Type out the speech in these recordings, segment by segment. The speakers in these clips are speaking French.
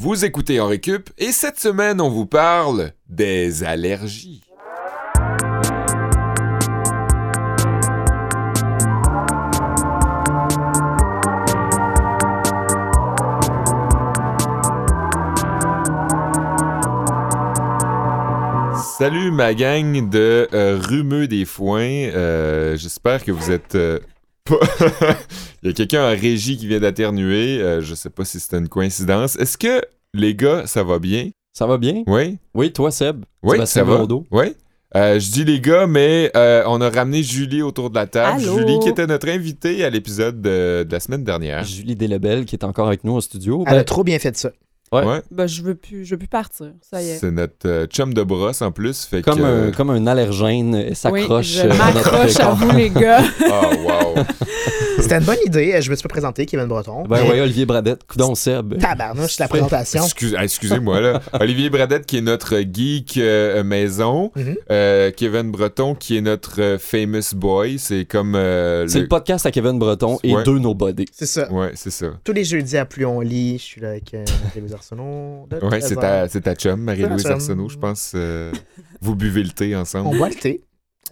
Vous écoutez en récup et cette semaine, on vous parle des allergies. Salut ma gang de euh, rumeux des foins. Euh, J'espère que vous êtes euh. Il y a quelqu'un en régie qui vient d'aternuer. Euh, je sais pas si c'est une coïncidence. Est-ce que les gars, ça va bien? Ça va bien? Oui? Oui, toi, Seb? Oui, Sébastien ça va. Blondeau? Oui? Euh, je dis les gars, mais euh, on a ramené Julie autour de la table. Allô? Julie qui était notre invitée à l'épisode de, de la semaine dernière. Julie Delebel qui est encore avec nous au studio. Elle Ben, a trop bien fait ça. Ouais. Ben, je veux plus, je veux plus partir. Ça y est. C'est notre euh, chum de brosse en plus. Fait comme, que, un, comme un allergène, elle s'accroche Oui, euh, je à notre m'accroche à corps. vous, les gars. Oh, wow! C'était une bonne idée. Je me suis pas présenté, Kevin Breton. Ben mais ouais, Olivier Bradette, coudon Seb. Tabarnouche, la présentation. Excuse- ah, Excusez-moi, là. Olivier Bradette, qui est notre geek euh, maison. Mhm. Euh, Kevin Breton, qui est notre euh, famous boy. C'est comme. euh, C'est le podcast à Kevin Breton et Ouais. deux Nobody. C'est ça. Ouais, c'est ça. Tous les jeudis à Plus on lit, je suis là avec Marie-Louise Arsenault. Ouais, c'est 13 ta, heures. c'est ta chum, Marie-Louise. Arsenault, je pense. euh, vous buvez le thé ensemble. On boit le thé.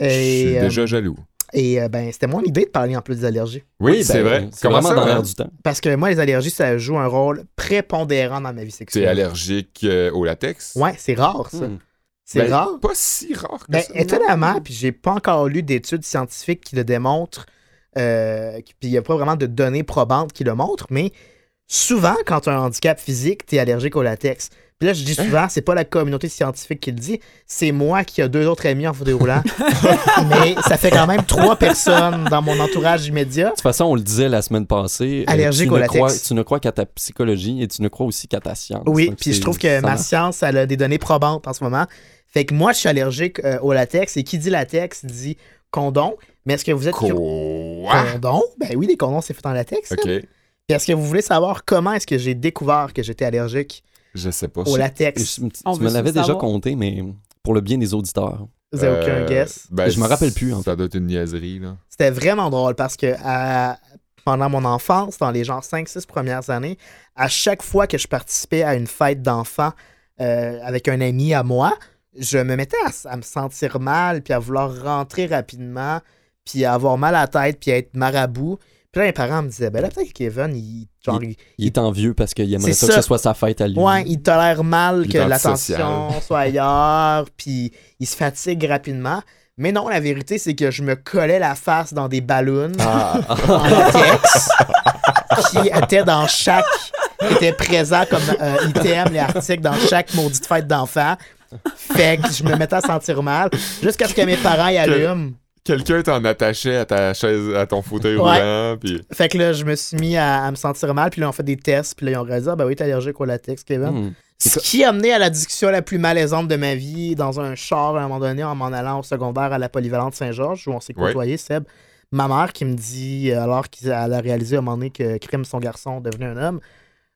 Je suis euh, déjà jaloux. Et euh, ben, c'était mon idée de parler en plus des allergies. Oui, c'est ben, vrai. C'est Comment vraiment ça, dans l'air du temps. Parce que moi, les allergies, ça joue un rôle prépondérant dans ma vie Tu es sexuelle. allergique euh, au latex? Ouais, c'est rare, ça. Hmm. C'est Ben, rare. Pas si rare que Ben, ça. étonnamment, puis j'ai pas encore lu d'études scientifiques qui le démontrent, euh, puis il n'y a pas vraiment de données probantes qui le montrent, mais souvent, quand tu as un handicap physique, tu es allergique au latex. Puis là, je dis souvent, c'est pas la communauté scientifique qui le dit, c'est moi qui a deux autres amis en fauteuil roulant. mais ça fait quand même trois personnes dans mon entourage immédiat. De toute façon, on le disait la semaine passée. euh, Allergique tu au ne latex. crois- tu ne crois qu'à ta psychologie et tu ne crois aussi qu'à ta science. Oui, puis je trouve que ma science, elle a des données probantes en ce moment. Fait que moi, je suis allergique euh, au latex, et qui dit latex dit condom. Mais est-ce que vous êtes... Quoi? Condom? Ben oui, les condoms, c'est fait en latex. hein. Ok. Puis est-ce que vous voulez savoir comment est-ce que j'ai découvert que j'étais allergique Je sais pas. au latex? je- On tu veut me l'avais déjà savoir? compté, mais pour le bien des auditeurs. Vous avez aucun Euh, guess? ben, Je me rappelle plus, en Ça doit être une niaiserie, là. C'était vraiment drôle parce que à- pendant mon enfance, dans les genre 5-6 premières années, à chaque fois que je participais à une fête d'enfants euh, avec un ami à moi, je me mettais à, à me sentir mal, puis à vouloir rentrer rapidement, puis à avoir mal à la tête, puis à être marabout. Puis là, mes parents me disaient, ben là, peut-être que Kevin, il, genre, il- Il est envieux parce qu'il aimerait C'est ça, que ça. ce soit sa fête à lui. Ouais, il tolère mal que l'attention soit ailleurs, puis il se fatigue rapidement. Mais non, la vérité, c'est que je me collais la face dans des ballons Ah, en latex qui étaient dans chaque. qui étaient présents comme euh, item, les articles dans chaque maudite fête d'enfant. Fait que je me mettais à sentir mal jusqu'à ce que mes parents y allument. Quelqu'un t'en attachait à ta chaise, à ton fauteuil Ouais. roulant, puis... Fait que là, je me suis mis à, à me sentir mal, puis là, on fait des tests, puis là, ils ont réalisé, ah, ben oui, t'es allergique au latex, Kevin. hmm. Ce qui a mené à la discussion la plus malaisante de ma vie dans un char à un moment donné en m'en allant au secondaire à la polyvalente Saint-Georges où on s'est Ouais. côtoyé, Seb. Ma mère qui me dit, euh, alors qu'elle a réalisé à un moment donné que Crime, son garçon, devenait un homme,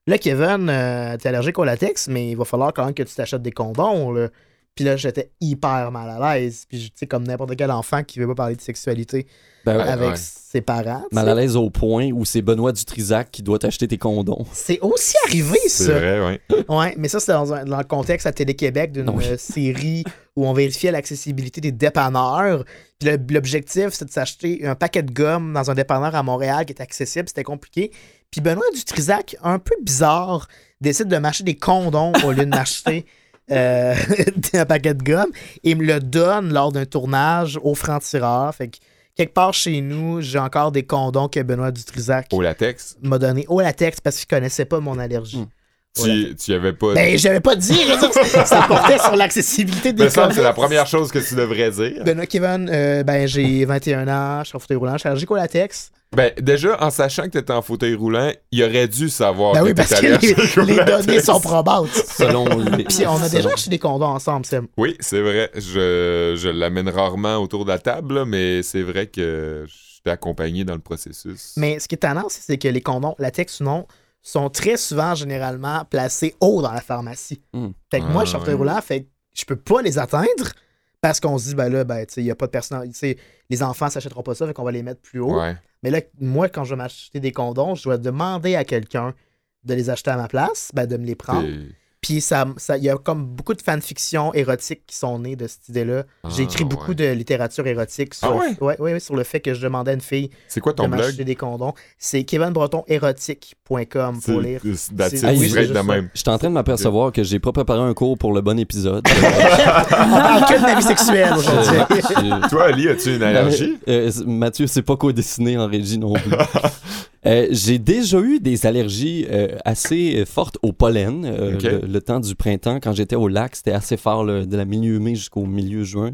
là, Kevin, euh, t'es allergique au latex, mais il va falloir quand même que tu t'achètes des condoms. Là. Puis là, j'étais hyper mal à l'aise. Puis, tu sais, comme n'importe quel enfant qui veut pas parler de sexualité Ben, Ouais, avec ouais. ses parents. Mal à l'aise au point où c'est Benoît Dutrisac qui doit t'acheter tes condoms. C'est aussi arrivé, C'est ça. vrai, ouais. Ouais, mais ça, c'était dans, un- dans le contexte à Télé-Québec d'une Oui. euh, série où on vérifiait l'accessibilité des dépanneurs. Puis l'objectif, c'était de s'acheter un paquet de gomme dans un dépanneur à Montréal qui était accessible, c'était compliqué. Puis Benoît Dutrisac, un peu bizarre, décide de m'acheter des condoms au lieu de m'acheter euh, un paquet de gomme et me le donne lors d'un tournage au franc-tireur. Fait que quelque part chez nous, j'ai encore des condoms que Benoît Dutrisac Au latex, m'a donné au latex parce qu'il connaissait pas mon allergie. Hmm. tu, tu avais pas... Ben, j'avais pas dit, ça portait sur l'accessibilité des ça, c'est la première chose que tu devrais dire. Benoît Kevin, euh, ben, j'ai 21 ans, je suis en fauteuil roulant, je suis allergique au latex. Ben, déjà, en sachant que t'étais en fauteuil roulant, il aurait dû savoir Ben que oui, parce que les, données sont probantes. Selon les... Puis on a déjà selon- acheté des condoms ensemble, Sam. Oui, c'est vrai. Je, je l'amène rarement autour de la table, là, mais c'est vrai que je t'ai accompagné dans le processus. Mais ce qui est tannant, c'est que les condoms, latex ou non, sont très souvent, généralement, placés haut dans la pharmacie. Fait que moi, Ah, je suis en fauteuil ouais. roulant, fait que je peux pas les atteindre parce qu'on se dit, ben là, ben, tu sais, il y a pas de personne. tu sais, Les enfants s'achèteront pas ça, fait qu'on va les mettre plus haut. Ouais. Mais là, moi, quand je vais m'acheter des condoms, je dois demander à quelqu'un de les acheter à ma place, ben, de me les prendre. Puis ça, ça- il y a comme beaucoup de fanfictions érotiques qui sont nées de cette idée-là. J'ai Ah, écrit beaucoup ouais. de littérature érotique sur, Ah ouais? ouais, ouais, ouais, sur le fait que je demandais à une fille C'est quoi de ton blog? m'acheter des condoms. C'est kevinbretonérotique.com pour lire. C'est oui, c'est de même. Je suis en train de m'apercevoir que j'ai pas préparé un cours pour le bon épisode. On parle que de ma vie sexuelle aujourd'hui. Toi, Ali, as-tu une allergie? Euh, euh, Mathieu, c'est pas co-dessiné en régie non plus. Euh, j'ai déjà eu des allergies euh, assez euh, fortes au pollen. euh, le, le temps du printemps, quand j'étais au lac, c'était assez fort là, de la milieu mai jusqu'au milieu juin.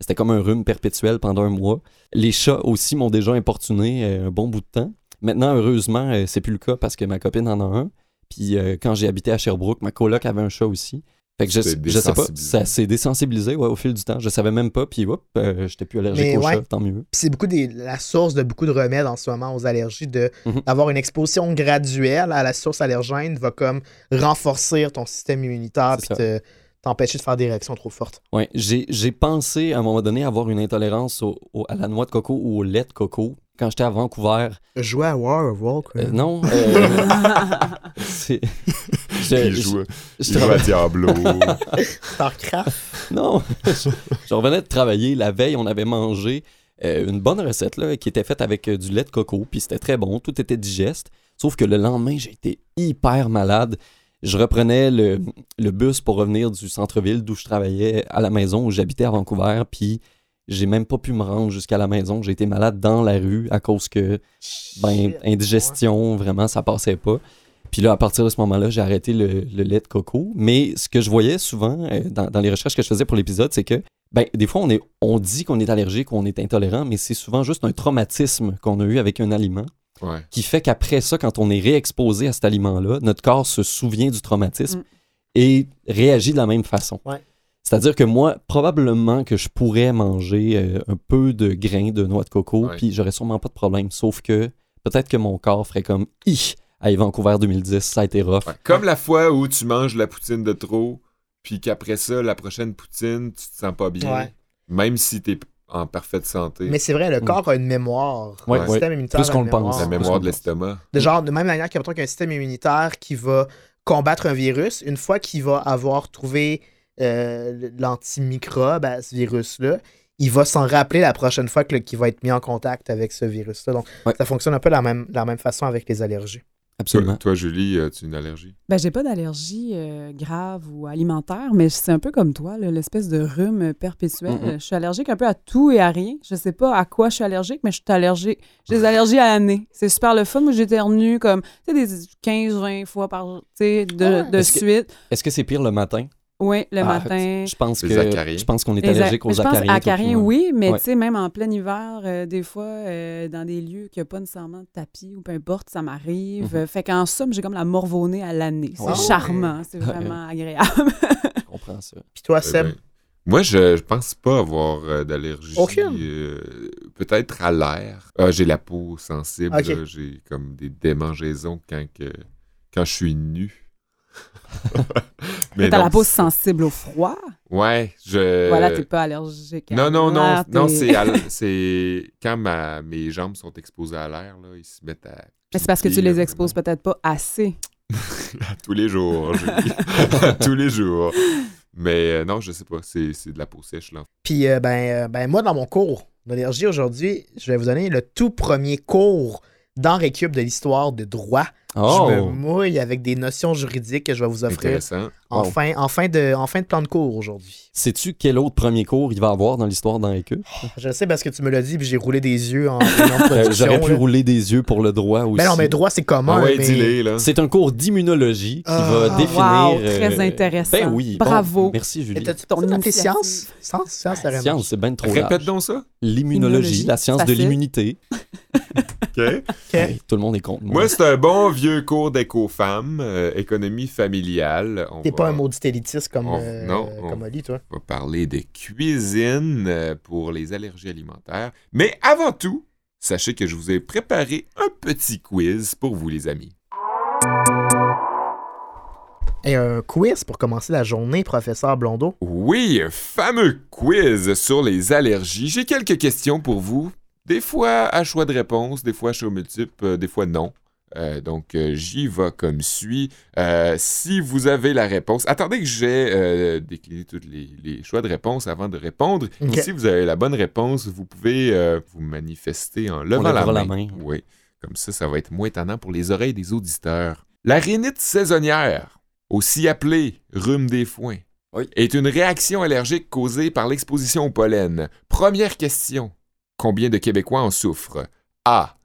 C'était comme un rhume perpétuel pendant un mois. Les chats aussi m'ont déjà importuné un bon bout de temps. Maintenant, heureusement, c'est plus le cas parce que ma copine en a un. Puis quand j'ai habité à Sherbrooke, ma coloc avait un chat aussi. Fait que je, je sais pas, désensibilisé. ça s'est désensibilisé ouais, au fil du temps. Je savais même pas, puis hop, euh, j'étais plus allergique Mais aux ouais. chats, tant mieux. C'est beaucoup des, la source de beaucoup de remèdes en ce moment aux allergies, de Mhm. d'avoir une exposition graduelle à la source allergène va comme renforcer ton système immunitaire puis te- t'empêcher de faire des réactions trop fortes. Ouais, j'ai j'ai pensé à un moment donné avoir une intolérance au- au- à la noix de coco ou au lait de coco quand j'étais à Vancouver. Jouer à War of Warcraft. Euh, non, euh, c'est- je- Il je- joue, je il joue à Diablo. Starcraft. Non, je, je revenais de travailler la veille, on avait mangé euh, une bonne recette là, qui était faite avec euh, du lait de coco, puis c'était très bon, tout était digeste. Sauf que le lendemain, j'ai été hyper malade. Je reprenais le, le bus pour revenir du centre-ville d'où je travaillais à la maison où j'habitais à Vancouver, puis j'ai même pas pu me rendre jusqu'à la maison. J'ai été malade dans la rue à cause que, ben, Shit. indigestion, vraiment, ça passait pas. Puis là, à partir de ce moment-là, j'ai arrêté le, le lait de coco. Mais ce que je voyais souvent euh, dans, dans les recherches que je faisais pour l'épisode, c'est que, ben, des fois, on, est, on dit qu'on est allergique ou on est intolérant, mais c'est souvent juste un traumatisme qu'on a eu avec un aliment Ouais. qui fait qu'après ça, quand on est réexposé à cet aliment-là, notre corps se souvient du traumatisme Mm. et réagit de la même façon. Ouais. C'est-à-dire que moi, probablement que je pourrais manger euh, un peu de grains de noix de coco, Ouais. puis j'aurais sûrement pas de problème. Sauf que peut-être que mon corps ferait comme Hi! à Vancouver 2010, ça a été rough. Ouais. Comme la fois où tu manges la poutine de trop, puis qu'après ça, la prochaine poutine, tu te sens pas bien. Ouais. Même si t'es en parfaite santé. Mais c'est vrai, le Mm. corps a une mémoire. Ouais, ouais. système immunitaire Plus a qu'on le pense. la mémoire de l'estomac. De genre, de même manière qu'il y a un système immunitaire qui va combattre un virus, une fois qu'il va avoir trouvé euh, l'antimicrobe à ce virus-là, il va s'en rappeler la prochaine fois qu'il va être mis en contact avec ce virus-là. Donc, Ouais. ça fonctionne un peu de la même, la même façon avec les allergies. Absolument. Toi, toi, Julie, as-tu une allergie? Ben, j'ai pas d'allergie euh, grave ou alimentaire, mais c'est un peu comme toi, l'espèce de rhume perpétuel. Je suis allergique un peu à tout et à rien. Je sais pas à quoi je suis allergique, mais je suis allergique. J'ai des allergies à l'année. C'est super le fun. Moi, j'éternue comme, tu sais, des 15-20 fois par tu sais, de, Ah ouais. de suite. Est-ce que c'est pire le matin? Oui, le Ah, matin. Je pense que acariens. je pense qu'on est a- allergique aux acariens. acariens, oui, mais Ouais. tu sais, même en plein hiver, euh, des fois, euh, dans des lieux qui n'ont pas nécessairement de tapis ou peu importe, ça m'arrive. Mhm. Fait qu'en somme, j'ai comme la morvonnée à l'année. C'est charmant, c'est vraiment agréable. Je comprends ça. Puis toi, Seb, ben, moi, je, je pense pas avoir euh, d'allergie. Aucune? euh, Peut-être à l'air. Ah, j'ai la peau sensible. J'ai comme des démangeaisons quand, que, quand je suis nu. Mais t'as non, la peau sensible au froid? Ouais, je. Voilà, t'es pas allergique. à Non, non, non, non, c'est quand ma, mes jambes sont exposées à l'air, là, ils se mettent à. Mais c'est parce que tu les exposes peut-être pas assez. tous les jours, tous les jours. Mais euh, non, je sais pas, c'est c'est de la peau sèche, là. Puis, euh, ben, euh, ben, moi, dans mon cours d'allergie aujourd'hui, je vais vous donner le tout premier cours dans Récup de l'histoire de droit. Oh! Je me mouille avec des notions juridiques que je vais vous offrir Intéressant. en, Wow. fin, en, fin de, en fin de plan de cours aujourd'hui. Sais-tu quel autre premier cours il va avoir dans l'histoire dans l'équipe? Je le sais parce que tu me l'as dit, puis j'ai roulé des yeux en Euh, production. J'aurais pu là. rouler des yeux pour le droit aussi. Ben non, mais droit, c'est commun. Ah ouais, mais... C'est un cours d'immunologie qui Ah, va définir. wow, très euh, intéressant. Ben oui. bon, Bravo. merci, Et Julie. T'as-tu Ton initiative. science? Science, science, Ah, Science, c'est bien trop Répète large. donc ça. L'immunologie, Immunologie, la science de l'immunité. Tout le monde est contre moi. Moi, c'est un bon vieux cours d'éco-femme, euh, économie familiale. T'es va- pas un maudit élitiste comme, on- euh, non, on- comme Oli, toi. On va parler de cuisine euh, pour les allergies alimentaires. Mais avant tout, sachez que je vous ai préparé un petit quiz pour vous, les amis. Et un quiz pour commencer la journée, professeur Blondeau. Oui, un fameux quiz sur les allergies. J'ai quelques questions pour vous. Des fois à choix de réponse, des fois à choix multiple, euh, des fois non. Euh, donc, euh, j'y vais comme suit. Euh, si vous avez la réponse, attendez que j'ai euh, décliné tous les, les choix de réponse avant de répondre. Si vous avez la bonne réponse, vous pouvez euh, vous manifester en levant la main. la main. Oui, comme ça, ça va être moins étonnant pour les oreilles des auditeurs. La rhinite saisonnière, aussi appelée rhume des foins, Oui. est une réaction allergique causée par l'exposition au pollen. Première question. Combien de Québécois en souffrent? A.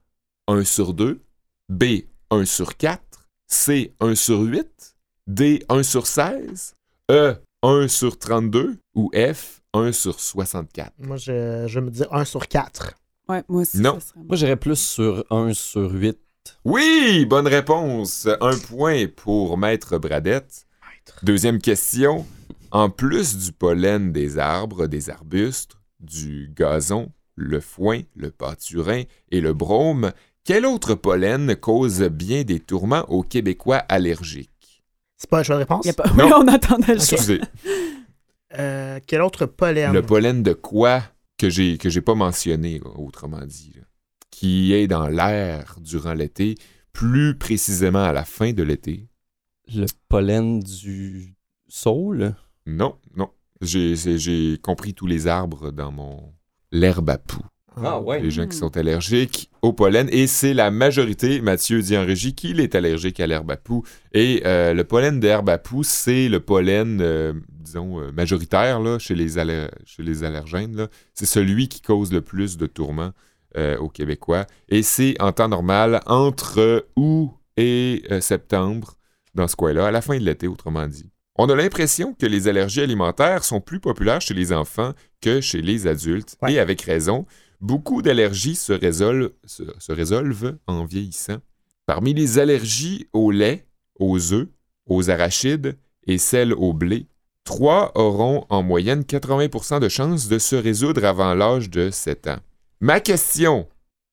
1 sur 2. B. 1 sur 4. C. 1 sur 8. D. 1 sur 16. E. 1 sur 32. Ou F. 1 sur 64. Moi, je, je vais me dire 1 sur 4. Ouais, moi aussi. Non. ça serait- Moi, j'irais plus sur 1 sur 8. Oui, bonne réponse. Un point pour Maître Bradette. Deuxième question. En plus du pollen des arbres, des arbustes, du gazon, le foin, le pâturin et le brome, quel autre pollen cause bien des tourments aux Québécois allergiques? C'est pas un choix de réponse? Y a pas... Non. Oui, on attendait le. Excusez, Euh, quel autre pollen? le pollen de quoi que j'ai que j'ai pas mentionné, là, autrement dit, là, qui est dans l'air durant l'été, plus précisément à la fin de l'été, Le pollen du saule? Non, non. J'ai compris tous les arbres dans mon l'herbe à poux. Ah ouais. Les gens qui Hmm. sont allergiques au pollen. Et c'est la majorité, Mathieu dit en régie, qu'il est allergique à l'herbe à poux. Et euh, le pollen d'herbe à poux, c'est le pollen, euh, disons, euh, majoritaire là, chez, les aller- chez les allergènes. là. C'est celui qui cause le plus de tourments euh, aux Québécois. Et c'est en temps normal entre août et euh, septembre dans ce coin-là, à la fin de l'été, autrement dit. On a l'impression que les allergies alimentaires sont plus populaires chez les enfants que chez les adultes, Ouais. et avec raison. Beaucoup d'allergies se résolvent, se, se résolvent en vieillissant. Parmi les allergies au lait, aux œufs, aux arachides et celles au blé, trois auront en moyenne 80% de chances de se résoudre avant l'âge de 7 ans. Ma question,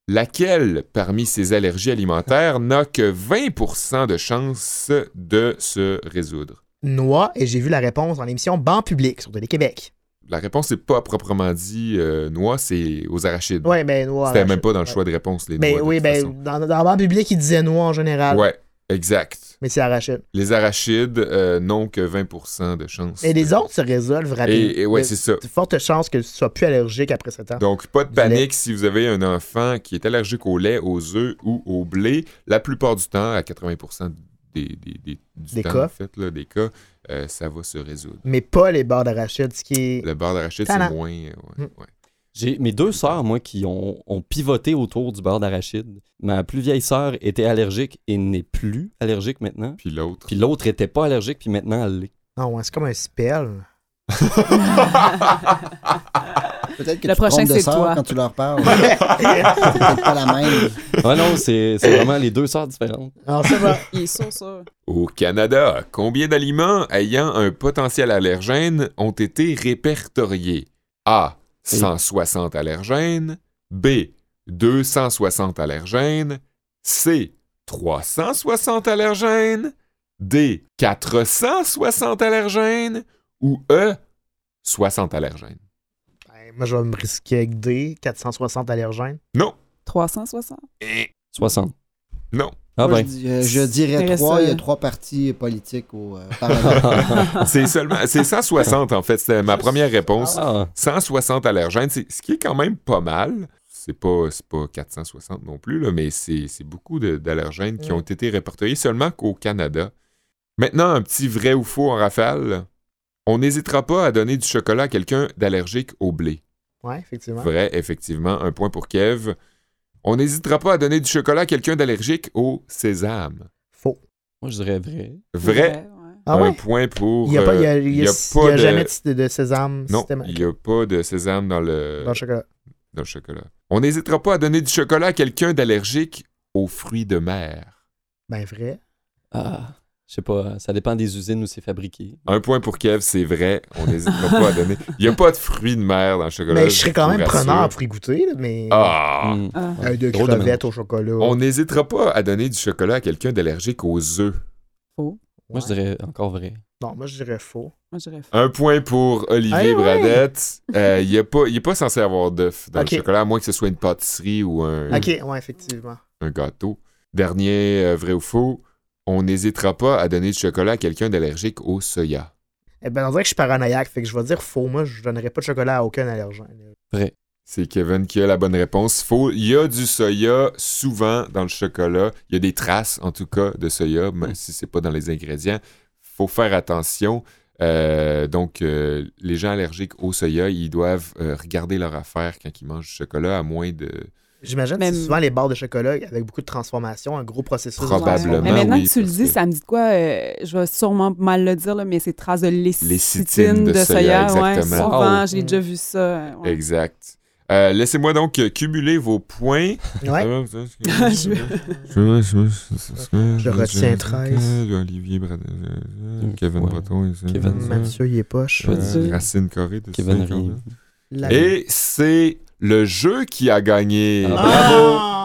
laquelle parmi ces allergies alimentaires n'a que 20% de chances de se résoudre? Noix, et j'ai vu la réponse dans l'émission Banc public sur Télé-Québec. La réponse n'est pas proprement dit euh, noix, c'est aux arachides. Ouais, mais noix. C'était même pas dans le choix de réponse, les Ben noix. de oui, ben, façon. dans, dans le banc public, il disait noix en général. Ouais, exact. Mais c'est arachide. Les arachides euh, n'ont que 20% de chance. Et les autres se résolvent rapidement. Et, et ouais, c'est ça. De fortes chances que tu sois plus allergique après 7 ans. Donc, pas de lait. panique si vous avez un enfant qui est allergique au lait, aux œufs ou au blé. La plupart du temps, à 80 des, des, des, du Des temps, cas. en fait, là, des cas, euh, ça va se résoudre. Mais pas les barres d'arachide, ce qui est. Le beurre d'arachide, c'est moins... euh, ouais, Mm. ouais. J'ai mes deux sœurs, moi, qui ont, ont pivoté autour du beurre d'arachide. Ma plus vieille sœur était allergique et n'est plus allergique maintenant. Puis l'autre... Puis l'autre était pas allergique, puis maintenant elle l'est. Ah ouais, c'est comme un spell. Peut-être que Le tu te prochain, c'est sœur toi. quand tu leur parles. c'est peut-être pas la même. Ah non, c'est c'est vraiment les deux sœurs différentes. Alors ça va. Il est sûr, ça. Au Canada, combien d'aliments ayant un potentiel allergène ont été répertoriés? A. 160 allergènes. B. 260 allergènes. C. 360 allergènes. D. 460 allergènes. Ou E. 60 allergènes. Moi, je vais me risquer avec D, 460 allergènes. Non. 360. 60. Non. Ah Moi, ben. je, euh, je dirais trois. Il y a euh, trois partis politiques au euh, Parlement. C'est seulement... C'est 160, en fait. C'était ma première réponse. Ah, 160 allergènes, c'est- ce qui est quand même pas mal. C'est pas, c'est pas 460 non plus, là, mais c'est c'est beaucoup d'allergènes qui ont été répertoriés seulement qu'au Canada. Maintenant, un petit vrai ou faux en rafale. On n'hésitera pas à donner du chocolat à quelqu'un d'allergique au blé. Ouais, effectivement. Vrai, effectivement, un point pour Kev. On n'hésitera pas à donner du chocolat à quelqu'un d'allergique au sésame. Faux. moi, je dirais vrai. Vrai, ouais. Ah un ouais? point pour... Il n'y a, pas- il y a, il y a- il y a il pas y a de- jamais de, de sésame Non, il n'y a pas de sésame dans le... dans le chocolat. dans le chocolat. On n'hésitera pas à donner du chocolat à quelqu'un d'allergique aux fruits de mer. Ben vrai. Ah, je sais pas, ça dépend des usines où c'est fabriqué. Un point pour Kev, c'est vrai. On n'hésitera pas à donner. Il n'y a pas de fruits de mer dans le chocolat. Mais je serais quand même preneur pour y goûter, là, mais Ah! Hmm. Ah. un de crevettes au chocolat. On n'hésitera pas à donner du chocolat à quelqu'un d'allergique aux œufs. Moi, je Ouais. dirais encore vrai. Non, moi je dirais faux. Moi, je dirais faux. Un point pour Olivier ouais. Bradette. Euh, il n'est pas, pas censé avoir d'œufs dans le chocolat, à moins que ce soit une pâtisserie ou un, Ok, ouais, effectivement. un gâteau. Dernier euh, vrai ou faux, on n'hésitera pas à donner du chocolat à quelqu'un d'allergique au soya. Eh ben, on dirait que je suis paranoïaque, fait que je vais dire faux. Moi, je donnerais pas de chocolat à aucun allergène. C'est Kevin qui a la bonne réponse. Faux. Il y a du soya souvent dans le chocolat. Il y a des traces, en tout cas, de soya, même si c'est pas dans les ingrédients. faut faire attention. Euh, donc, euh, les gens allergiques au soya, ils doivent euh, regarder leur affaire quand ils mangent du chocolat, à moins de... J'imagine que c'est souvent les barres de chocolat avec beaucoup de transformation, un gros processus. de Probablement. Mais maintenant oui, que tu le dis, que- ça me dit de quoi? euh, je vais sûrement mal le dire, là, mais c'est traces de Lécithine de de, soya, soya. ouais, souvent, Wow. j'ai déjà vu ça. ouais. Exact. Euh, Laissez-moi donc euh, cumuler vos points. Ouais. Je- retiens 13. Olivier Brad- Kevin Ouais. Breton. ici. Kevin, Mathieu, il est poche. Je vais euh, dire- Racine Corée. de Kevin Et c'est le jeu qui a gagné. Ah, Ah!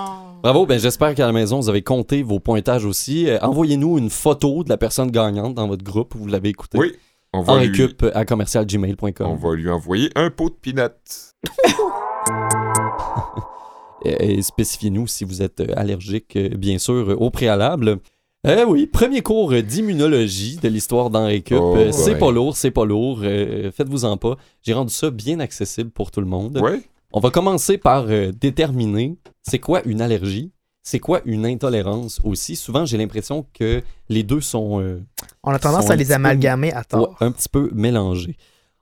Bravo, ben j'espère qu'à la maison, vous avez compté vos pointages aussi. Euh, Envoyez-nous une photo de la personne gagnante dans votre groupe où vous l'avez écouté. Oui, on En va, lui, récup à commercialgmail.com. on va lui envoyer un pot de peanuts. Et, et spécifiez-nous si vous êtes euh, allergique, euh, bien sûr, au préalable. Euh, oui, premier cours d'immunologie de l'histoire dans Récup. Oh, c'est ouais. pas lourd, c'est pas lourd. euh, Faites-vous-en pas. J'ai rendu ça bien accessible pour tout le monde. Ouais. On va commencer par euh, déterminer c'est quoi une allergie, c'est quoi une intolérance aussi. Souvent, j'ai l'impression que les deux sont euh, On a tendance à les peu- amalgamer à ouais, tort. un petit peu mélangés.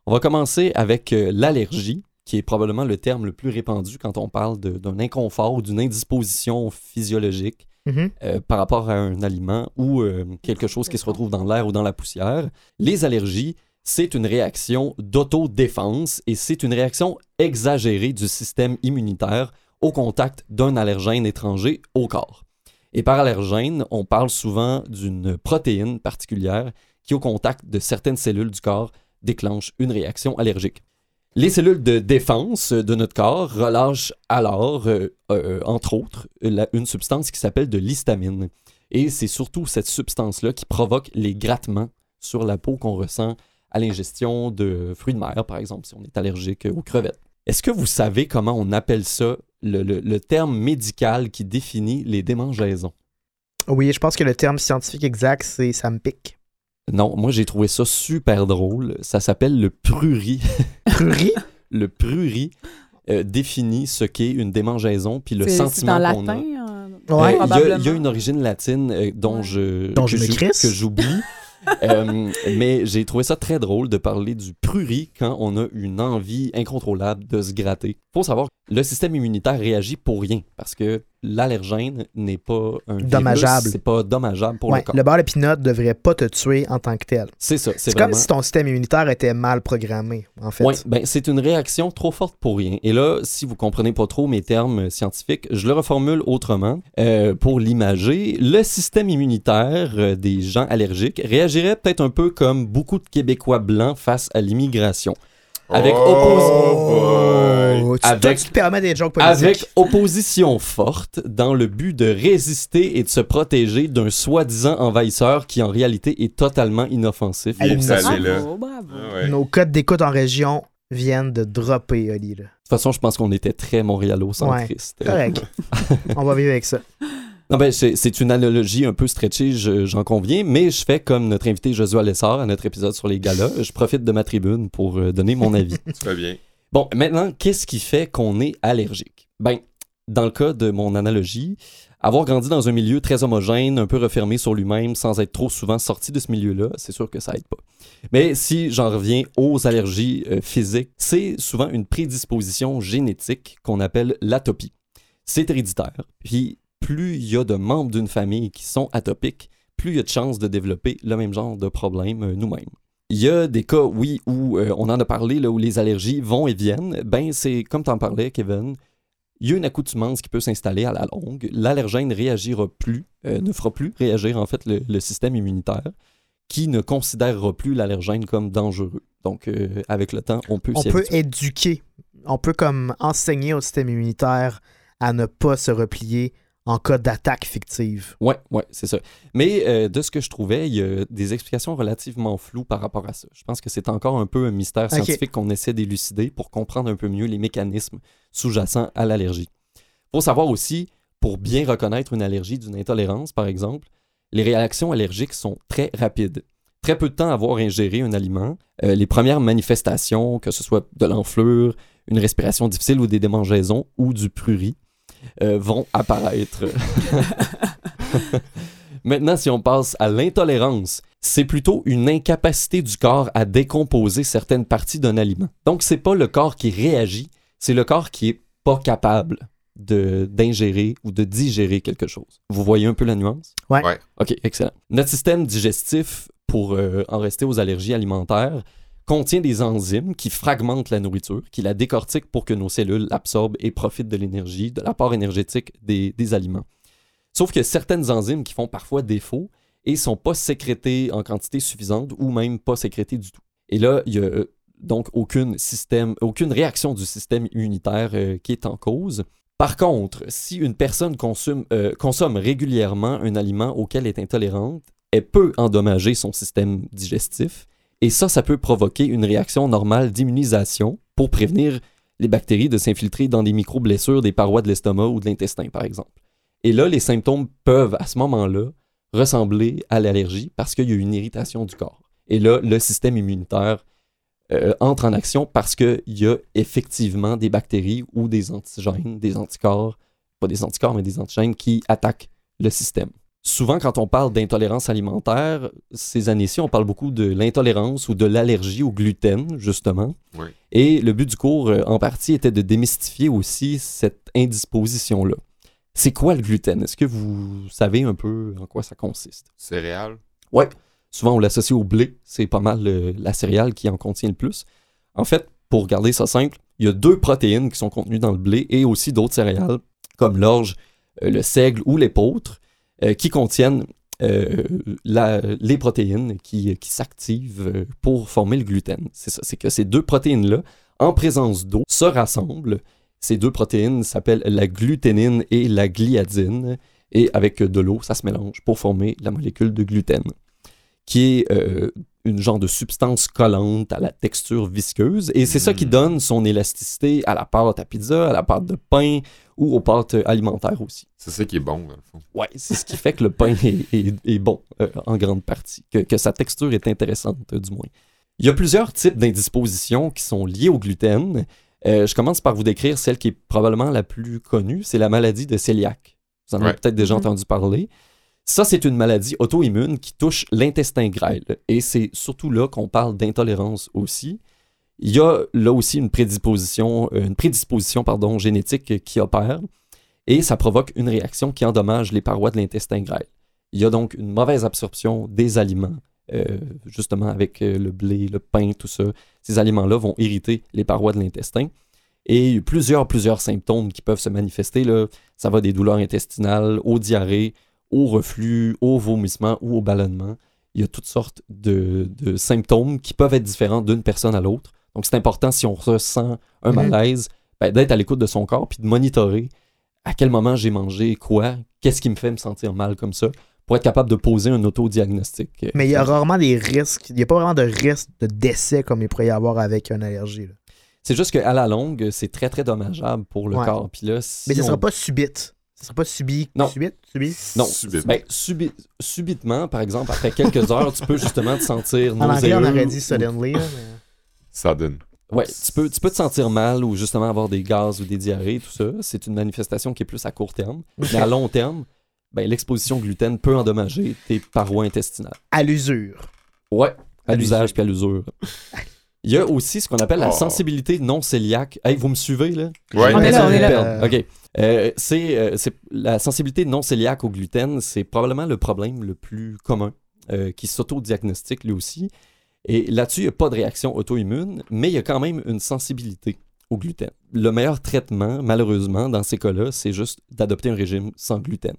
On va commencer avec euh, l'allergie, qui est probablement le terme le plus répandu quand on parle d'un inconfort ou d'une indisposition physiologique Mhm. euh, par rapport à un aliment ou euh, quelque chose qui se retrouve dans l'air ou dans la poussière. Les allergies, c'est une réaction d'autodéfense et c'est une réaction exagérée du système immunitaire au contact d'un allergène étranger au corps. Et par allergène, on parle souvent d'une protéine particulière qui, au contact de certaines cellules du corps, déclenche une réaction allergique. Les cellules de défense de notre corps relâchent alors, euh, euh, entre autres, une substance qui s'appelle de l'histamine. Et c'est surtout cette substance-là qui provoque les grattements sur la peau qu'on ressent à l'ingestion de fruits de mer, par exemple, si on est allergique aux crevettes. Est-ce que vous savez comment on appelle ça, le, le- le terme médical qui définit les démangeaisons? Oui, je pense que le terme scientifique exact, c'est ça me pique. Non, moi j'ai trouvé ça super drôle. Ça s'appelle le prurit. Prurie? le prurit euh, définit ce qu'est une démangeaison, puis le sentiment en qu'on a. latin. euh, Ouais. Euh, il, y a, probablement. il y a une origine latine euh, dont Ouais. je Dont que je me j'ou- crisse. que j'oublie. Euh, mais j'ai trouvé ça très drôle de parler du prurit quand on a une envie incontrôlable de se gratter. Faut savoir le système immunitaire réagit pour rien parce que l'allergène n'est pas un Dommageable. c'est pas dommageable pour Ouais, le corps. le beurre de pinot devrait pas te tuer en tant que tel. C'est ça, c'est comme si ton système immunitaire était mal programmé, en fait. Ouais, ben, c'est une réaction trop forte pour rien. Et là, si vous comprenez pas trop mes termes scientifiques, je le reformule autrement. Euh, pour l'imager, le système immunitaire euh, des gens allergiques réagirait peut-être un peu comme beaucoup de Québécois blancs face à l'immigration. Avec Oh, Avec- tu des opposition forte dans le but de résister et de se protéger d'un soi-disant envahisseur qui en réalité est totalement inoffensif. Et ça, là. Bravo, bravo. Ah ouais. Nos codes d'écoute en région viennent de dropper, Oli. là. De toute façon, je pense qu'on était très montréalo-centriste. Euh, Correct. On va vivre avec ça. Non, ben, c'est une analogie un peu stretchée, je- j'en conviens, mais je fais comme notre invité Josué Lessard à notre épisode sur les galas. Je profite de ma tribune pour euh, donner mon avis. Vas bien. Bon, maintenant, qu'est-ce qui fait qu'on est allergique? Ben, dans le cas de mon analogie, avoir grandi dans un milieu très homogène, un peu refermé sur lui-même, sans être trop souvent sorti de ce milieu-là, c'est sûr que ça aide pas. Mais si j'en reviens aux allergies euh, physiques, c'est souvent une prédisposition génétique qu'on appelle l'atopie. C'est héréditaire, puis plus il y a de membres d'une famille qui sont atopiques, plus il y a de chances de développer le même genre de problème euh, nous-mêmes. Il y a des cas, oui, où euh, on en a parlé, là, où les allergies vont et viennent. Ben, c'est comme tu en parlais, Kevin. Il y a une accoutumance qui peut s'installer à la longue. L'allergène réagira plus, euh, ne fera plus réagir en fait le, le système immunitaire, qui ne considérera plus l'allergène comme dangereux. Donc, avec le temps, on peut On peut éduquer, on peut comme enseigner au système immunitaire à ne pas se replier en cas d'attaque fictive. Ouais, ouais, c'est ça. Mais euh, de ce que je trouvais, il y a des explications relativement floues par rapport à ça. Je pense que c'est encore un peu un mystère scientifique qu'on essaie d'élucider pour comprendre un peu mieux les mécanismes sous-jacents à l'allergie. faut savoir aussi, pour bien reconnaître une allergie d'une intolérance, par exemple, les réactions allergiques sont très rapides. Très peu de temps à avoir ingéré un aliment, euh, les premières manifestations, que ce soit de l'enflure, une respiration difficile ou des démangeaisons ou du prurit, euh, vont apparaître. Maintenant, si on passe à l'intolérance, c'est plutôt une incapacité du corps à décomposer certaines parties d'un aliment. Donc, c'est pas le corps qui réagit, c'est le corps qui est pas capable de d'ingérer ou de digérer quelque chose. Vous voyez un peu la nuance? Ouais. Ouais. OK, excellent. Notre système digestif, pour euh, en rester aux allergies alimentaires, contient des enzymes qui fragmentent la nourriture, qui la décortiquent pour que nos cellules l'absorbent et profitent de l'énergie, de l'apport énergétique des, aliments. Sauf que certaines enzymes qui font parfois défaut et sont pas sécrétées en quantité suffisante ou même pas sécrétées du tout. Et là, il y a euh, donc aucune réaction du système immunitaire euh, qui est en cause. Par contre, si une personne consomme, euh, consomme régulièrement un aliment auquel elle est intolérante, elle peut endommager son système digestif. Et ça, ça peut provoquer une réaction normale d'immunisation pour prévenir les bactéries de s'infiltrer dans des micro-blessures des parois de l'estomac ou de l'intestin, par exemple. Et là, les symptômes peuvent, à ce moment-là, ressembler à l'allergie parce qu'il y a une irritation du corps. Et là, le système immunitaire euh, entre en action parce qu'il y a effectivement des bactéries ou des antigènes, des anticorps, pas des anticorps, mais des antigènes qui attaquent le système. Souvent, quand on parle d'intolérance alimentaire, ces années-ci, on parle beaucoup de l'intolérance ou de l'allergie au gluten, justement. Oui. Et le but du cours, euh, en partie, était de démystifier aussi cette indisposition-là. C'est quoi le gluten? Est-ce que vous savez un peu en quoi ça consiste? Céréales? Souvent, on l'associe au blé. C'est pas mal euh, la céréale qui en contient le plus. En fait, pour garder ça simple, il y a deux protéines qui sont contenues dans le blé et aussi d'autres céréales, comme l'orge, euh, le seigle ou l'épeautre, qui contiennent euh, les protéines qui, qui s'activent euh, pour former le gluten. C'est ça, c'est que ces deux protéines-là, en présence d'eau, se rassemblent. Ces deux protéines s'appellent la gluténine et la gliadine. Et avec de l'eau, ça se mélange pour former la molécule de gluten, qui est euh, une genre de substance collante à la texture visqueuse. Et c'est ça qui Mm. donne son élasticité à la pâte à pizza, à la pâte de pain ou aux pâtes alimentaires aussi. C'est ça qui est bon, dans le fond. Ouais, c'est ce qui fait que le pain est, est- est bon euh, en grande partie, que, que sa texture est intéressante euh, du moins. Il y a plusieurs types d'indispositions qui sont liées au gluten. Euh, je commence par vous décrire celle qui est probablement la plus connue, c'est la maladie de cœliaque. Vous en avez Ouais. peut-être déjà Mhm. entendu parler. Ça, c'est une maladie auto-immune qui touche l'intestin grêle. Et c'est surtout là qu'on parle d'intolérance aussi. Il y a là aussi une prédisposition, euh, une prédisposition pardon, génétique qui opère et ça provoque une réaction qui endommage les parois de l'intestin grêle. Il y a donc une mauvaise absorption des aliments, euh, justement avec euh, le blé, le pain, tout ça. Ces aliments-là vont irriter les parois de l'intestin. Et plusieurs, plusieurs symptômes qui peuvent se manifester. Là. Ça va des douleurs intestinales, aux diarrhées, au reflux, au vomissement ou au ballonnement. Il y a toutes sortes de, de symptômes qui peuvent être différents d'une personne à l'autre. Donc c'est important si on ressent un Mhm. malaise, ben, d'être à l'écoute de son corps puis de monitorer à quel moment j'ai mangé quoi, qu'est-ce qui me fait me sentir mal comme ça, pour être capable de poser un autodiagnostic. euh, Mais il y a rarement des risques. Il n'y a pas vraiment de risque de décès comme il pourrait y avoir avec une allergie. C'est juste qu'à la longue, c'est très très dommageable pour le Ouais. corps. Puis là, si Mais ça on- sera pas subite. Ça sera pas subi. Non. Subite? Subi? Non, Subite. ben, subi- subitement, par exemple, après quelques heures, tu peux justement te sentir En anglais, on nauséeux aurait dit suddenly. là, mais- Sudden. Ouais, tu peux, tu peux te sentir mal ou justement avoir des gaz ou des diarrhées, tout ça. C'est une manifestation qui est plus à court terme. Mais à long terme, ben, l'exposition au gluten peut endommager tes parois intestinales. À l'usure. Ouais, à À l'usage puis à l'usure. Il y a aussi ce qu'on appelle la Oh. sensibilité non cœliaque. Hey, vous me suivez là? Ouais. On est là, on est là. Euh, OK. Euh, c'est, euh, c'est- la sensibilité non cœliaque au gluten, c'est probablement le problème le plus commun euh, qui s'auto-diagnostique lui aussi. Et là-dessus, il n'y a pas de réaction auto-immune, mais il y a quand même une sensibilité au gluten. Le meilleur traitement, malheureusement, dans ces cas-là, c'est juste d'adopter un régime sans gluten.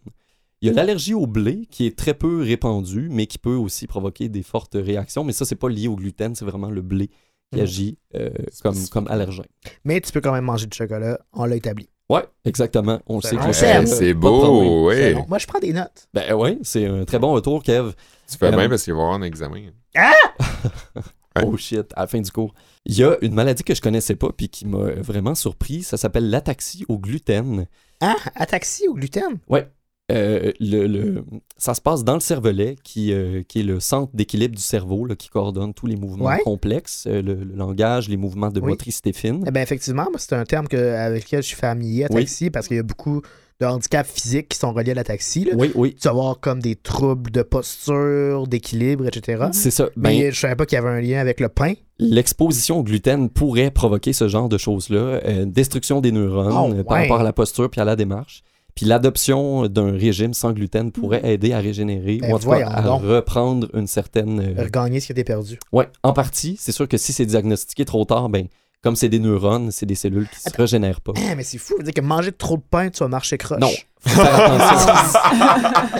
Il y a l'allergie au blé qui est très peu répandue, mais qui peut aussi provoquer des fortes réactions. Mais ça, c'est pas lié au gluten, c'est vraiment le blé qui agit euh, comme, comme allergène. Mais tu peux quand même manger du chocolat. On l'a établi. Ouais, exactement. On le sait. bon. que chocolat, c'est problème. beau, C'est ouais. bon. Moi, je prends des notes. Ben ouais, c'est un très bon retour, Kev. Tu fais Euh, bien parce qu'il va y avoir un examen. Ouais. Oh shit, à la fin du cours. Il y a une maladie que je connaissais pas puis qui m'a vraiment surpris. Ça s'appelle l'ataxie au gluten. Hein? Ataxie au gluten? Euh, le, le- ça se passe dans le cervelet, qui, euh, qui est le centre d'équilibre du cerveau, là, qui coordonne tous les mouvements Ouais. complexes, euh, le, le langage, les mouvements de Oui. motricité fine. Eh bien, effectivement, c'est un terme que, avec lequel je suis familier, ataxie, parce qu'il y a beaucoup de handicaps physiques qui sont reliés à l'ataxie. là. Oui, oui, Tu vas avoir comme des troubles de posture, d'équilibre, etc. c'est ça. Ben, Mais je savais pas qu'il y avait un lien avec le pain. L'exposition au gluten pourrait provoquer ce genre de choses-là, destruction des neurones Oh, par rapport à la posture puis à la démarche. Puis l'adoption d'un régime sans gluten pourrait aider à régénérer Ben, ou en tout cas voyons à donc. reprendre une certaine. euh, Regagner ce qui était perdu. Ouais, en partie. C'est sûr que si c'est diagnostiqué trop tard, ben comme c'est des neurones, c'est des cellules qui se Attends. régénèrent pas. Ah, mais c'est fou. Dire que manger trop de pain, tu vas marcher croche. Non, faut faire attention.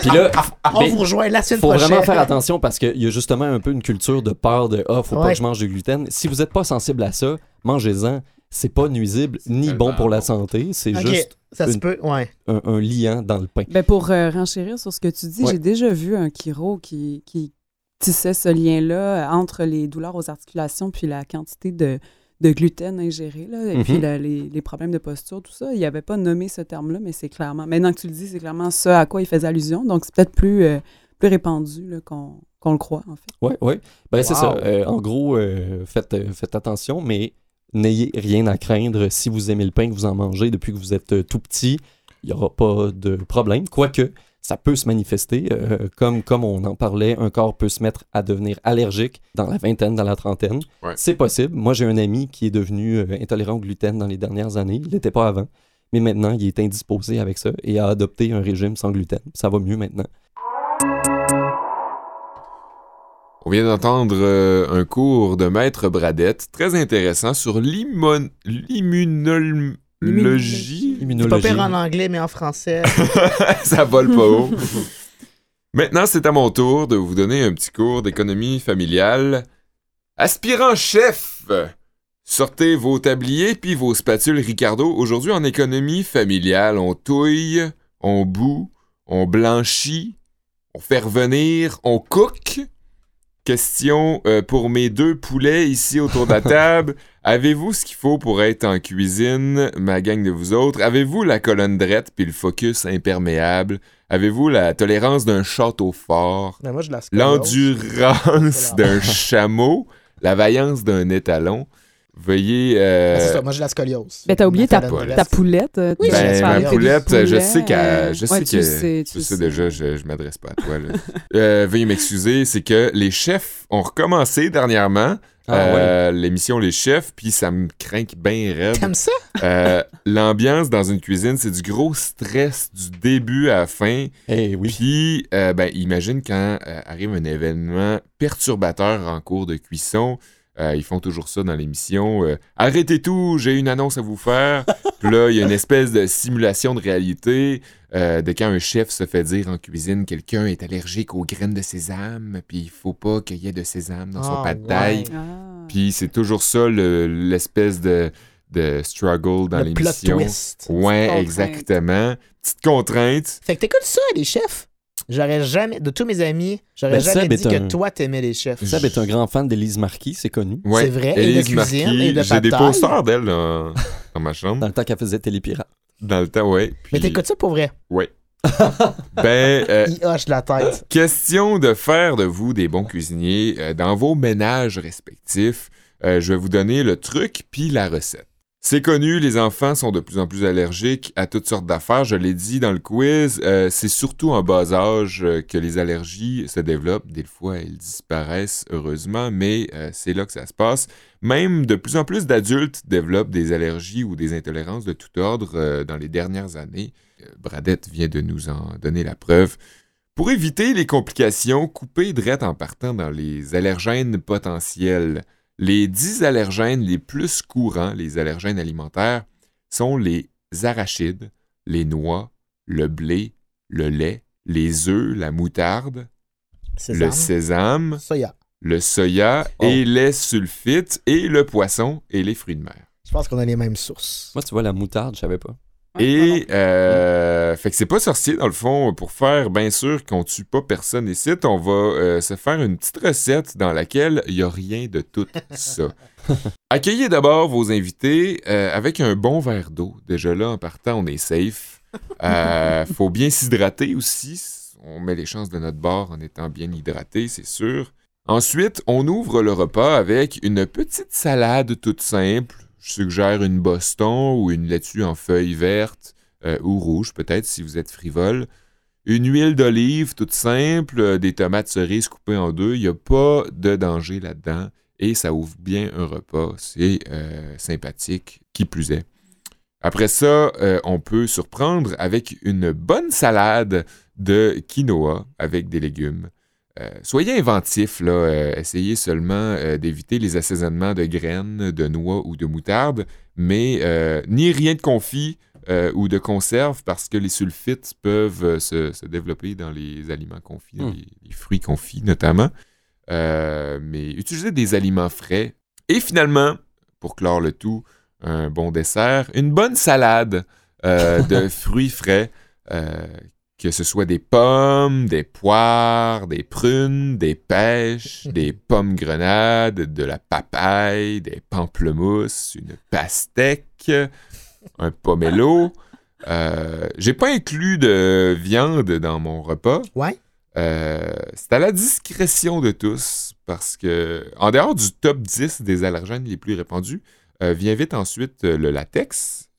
Puis là, On ben, vous rejoint la semaine faut prochaine. vraiment faire attention parce qu'il y a justement un peu une culture de peur de ah faut pas que je mange du gluten. Si vous n'êtes pas sensible à ça, mangez-en. C'est pas nuisible ni bon pour la santé. C'est juste ça se peut, ouais. un, un liant dans le pain. Ben pour euh, renchérir sur ce que tu dis, Ouais. j'ai déjà vu un chiro qui, qui tissait ce lien-là entre les douleurs aux articulations puis la quantité de, de gluten ingéré, là, et Mhm. puis la- les, les problèmes de posture, tout ça. Il n'avait pas nommé ce terme-là, mais c'est clairement, maintenant que tu le dis, c'est clairement ce à quoi il faisait allusion. Donc, c'est peut-être plus, euh, plus répandu là, qu'on qu'on le croit, en fait. Oui, oui. Ben, c'est ça. Euh, en gros, euh, faites, euh, faites attention, mais n'ayez rien à craindre si vous aimez le pain, que vous en mangez depuis que vous êtes euh, tout petit. Il n'y aura pas de problème. Quoique, ça peut se manifester. euh, comme, comme on en parlait, un corps peut se mettre à devenir allergique dans la vingtaine, dans la trentaine. Ouais. C'est possible. Moi, j'ai un ami qui est devenu euh, intolérant au gluten dans les dernières années. Il n'était pas avant. Mais maintenant, il est indisposé avec ça et a adopté un régime sans gluten. Ça va mieux maintenant. On vient d'entendre euh, un cours de Maître Bradette très intéressant sur l'immun- l'immunologie. L'immunologie. C'est pas pire en anglais, mais en français. Ça vole pas haut. Maintenant, c'est à mon tour de vous donner un petit cours d'économie familiale. Aspirant chef, sortez vos tabliers puis vos spatules Ricardo. Aujourd'hui, en économie familiale, on touille, on bout, on blanchit, on fait revenir, on cook. Question euh, pour mes deux poulets ici autour de la table. Avez-vous ce qu'il faut pour être en cuisine, ma gang de vous autres? Avez-vous la colonne drette puis le focus imperméable? Avez-vous la tolérance d'un château fort? Scoliose. L'endurance d'un chameau? La vaillance d'un étalon? Veuillez... euh, Ben, c'est ça, moi, j'ai la scoliose. Ben, t'as oublié ta, poulette. ta drette. poulette. euh, Oui, ben, ma poulette, je sais qu'elle, je euh, sais ouais, que, tu sais, tu sais sais. déjà, je, je m'adresse pas à toi. là. Euh, veuillez m'excuser, c'est que les chefs ont recommencé dernièrement Ah ouais. euh, l'émission Les Chefs, puis ça me craint bien raide. T'aimes ça? Euh, L'ambiance dans une cuisine, c'est du gros stress du début à la fin. Eh oui. Puis, euh, ben, imagine quand euh, arrive un événement perturbateur en cours de cuisson. Euh, ils font toujours ça dans l'émission. euh, Arrêtez tout, j'ai une annonce à vous faire. Puis là, il y a une espèce de simulation de réalité euh, de quand un chef se fait dire en cuisine quelqu'un est allergique aux graines de sésame, puis il faut pas qu'il y ait de sésame dans son Ah, pas de taille. ouais. Ah. Puis c'est toujours ça le- l'espèce de, de struggle dans le plot l'émission. twist. Ouais, exactement. Petite contrainte. Fait que t'écoutes ça, les chefs? J'aurais jamais, de tous mes amis, j'aurais Ben, jamais Seb dit que un- toi, t'aimais les chefs. Seb est un grand fan d'Élise Marquis, c'est connu. Ouais. C'est vrai, et de Élise cuisine, Marquis. et de J'ai des posters d'elle dans, dans ma chambre. Dans le temps qu'elle faisait Télépirate. Dans le temps, ouais. Puis, Mais t'écoutes ça pour vrai? Ouais. ben, euh, Il hoche la tête. question de faire de vous des bons cuisiniers euh, dans vos ménages respectifs. Euh, je vais vous donner le truc puis la recette. C'est connu, les enfants sont de plus en plus allergiques à toutes sortes d'affaires. Je l'ai dit dans le quiz, euh, c'est surtout en bas âge euh, que les allergies se développent. Des fois, elles disparaissent, heureusement, mais euh, c'est là que ça se passe. Même de plus en plus d'adultes développent des allergies ou des intolérances de tout ordre dans les dernières années. Bradette vient de nous en donner la preuve. Pour éviter les complications, coupez drette en partant dans les allergènes potentiels. Les 10 allergènes les plus courants, les allergènes alimentaires, sont les arachides, les noix, le blé, le lait, les œufs, la moutarde, le Sésame. sésame, Soya. le soya Oh. et les sulfites et le poisson et les fruits de mer. Je pense qu'on a les mêmes sources. Moi, tu vois, la moutarde, je savais pas. Et euh, fait que c'est pas sorcier dans le fond pour faire bien sûr qu'on tue pas personne ici. On va euh, se faire une petite recette dans laquelle il y a rien de tout ça. Accueillez d'abord vos invités euh, avec un bon verre d'eau. Déjà là en partant on est safe. Euh, faut bien s'hydrater aussi. On met les chances de notre bord en étant bien hydraté, c'est sûr. Ensuite, on ouvre le repas avec une petite salade toute simple. Je suggère une Boston ou une laitue en feuilles vertes euh, ou rouges, peut-être si vous êtes frivole. Une huile d'olive toute simple, euh, des tomates cerises coupées en deux. Il n'y a pas de danger là-dedans et ça ouvre bien un repas. C'est euh, sympathique, qui plus est. Après ça, on peut surprendre avec une bonne salade de quinoa avec des légumes. Euh, soyez inventifs, là. euh, essayez seulement euh, d'éviter les assaisonnements de graines, de noix ou de moutarde, mais ni rien de confit ou de conserve parce que les sulfites peuvent se, se développer dans les aliments confits, Hmm. les, les fruits confits notamment. Mais utilisez des aliments frais. Et finalement, pour clore le tout, un bon dessert, une bonne salade de fruits frais, que ce soit des pommes, des poires, des prunes, des pêches, des pommes grenades, de la papaye, des pamplemousses, une pastèque, un pomelo. Euh, J'ai pas inclus de viande dans mon repas. Ouais. Euh, c'est à la discrétion de tous parce que, en dehors du top 10 des allergènes les plus répandus, euh, vient vite ensuite euh, le latex.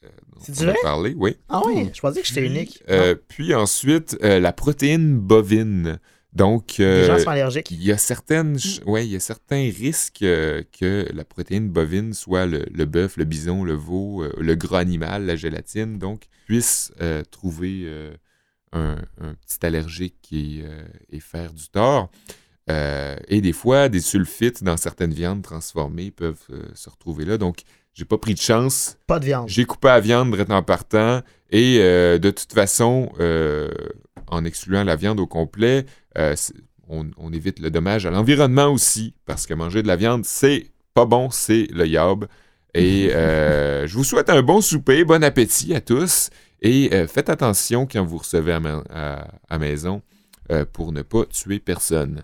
C'est vrai? parlé, oui. Ah oui, je pensais que j'étais unique. Euh, puis ensuite, euh, la protéine bovine. Donc, Les euh, gens sont allergiques. il y a certaines, ch- ouais, il y a certains risques euh, que la protéine bovine, soit le, le bœuf, le bison, le veau, euh, le gras animal, la gélatine, donc, puisse euh, trouver euh, un, un petit allergique et, euh, et faire du tort. Euh, et des fois, des sulfites dans certaines viandes transformées peuvent euh, se retrouver là. Donc, j'ai pas pris de chance. Pas de viande. J'ai coupé la viande en partant. Et euh, de toute façon, euh, en excluant la viande au complet, euh, on, on évite le dommage à l'environnement aussi. Parce que manger de la viande, c'est pas bon, c'est le yob. Et je vous souhaite un bon souper, bon appétit à tous. Et faites attention quand vous recevez à, ma- à- à maison pour ne pas tuer personne.